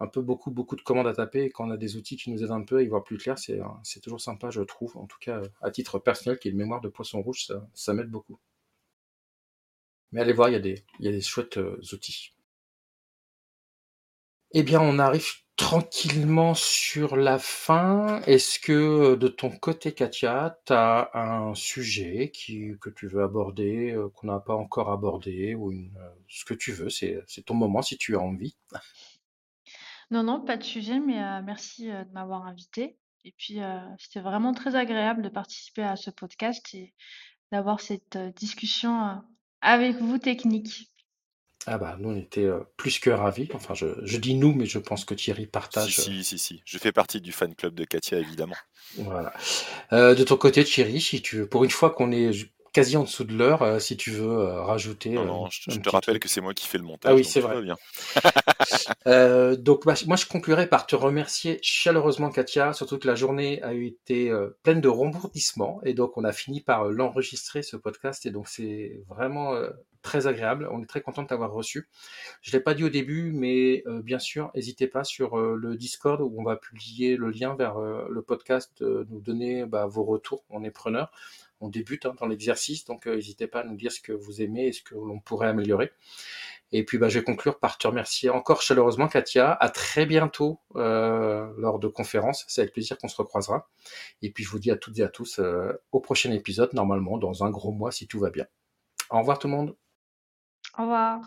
un peu beaucoup, beaucoup de commandes à taper. Et quand on a des outils qui nous aident un peu à y voir plus clair, c'est, toujours sympa, je trouve. En tout cas, à titre personnel, qui est une mémoire de poisson rouge, ça, m'aide beaucoup. Mais allez voir, il y a des, il y a des chouettes euh, outils. Eh bien, on arrive tranquillement sur la fin. Est-ce que euh, de ton côté, Katia, tu as un sujet que tu veux aborder, euh, qu'on n'a pas encore abordé, ou une, ce que tu veux, c'est, ton moment si tu as envie. Non, non, pas de sujet, mais euh, merci euh, de m'avoir invité. Et puis, euh, c'était vraiment très agréable de participer à ce podcast et d'avoir cette discussion avec vous technique. Ah bah nous on était plus que ravis. Enfin je, je, dis nous, mais je pense que Thierry partage. Si, si, si, si. Je fais partie du fan club de Katia, évidemment. Voilà. de ton côté, Thierry, si tu veux, pour une fois qu'on est quasi en dessous de l'heure si tu veux rajouter. Non, non, je, te rappelle que c'est moi qui fais le montage. Ah oui, c'est vrai. Bien. donc, bah, moi, je conclurai par te remercier chaleureusement, Katia, surtout que la journée a été pleine de rebondissements et donc on a fini par l'enregistrer ce podcast et donc c'est vraiment très agréable. On est très content de t'avoir reçu. Je l'ai pas dit au début, mais bien sûr, n'hésitez pas sur le Discord où on va publier le lien vers le podcast, nous donner bah, vos retours. On est preneurs on débute hein, dans l'exercice, donc euh, n'hésitez pas à nous dire ce que vous aimez et ce que l'on pourrait améliorer. Et puis bah, je vais conclure par te remercier encore chaleureusement Katia. À très bientôt euh, lors de conférences. C'est avec plaisir qu'on se recroisera. Et puis je vous dis à toutes et à tous euh, au prochain épisode, normalement dans un gros mois si tout va bien. Au revoir tout le monde. Au revoir.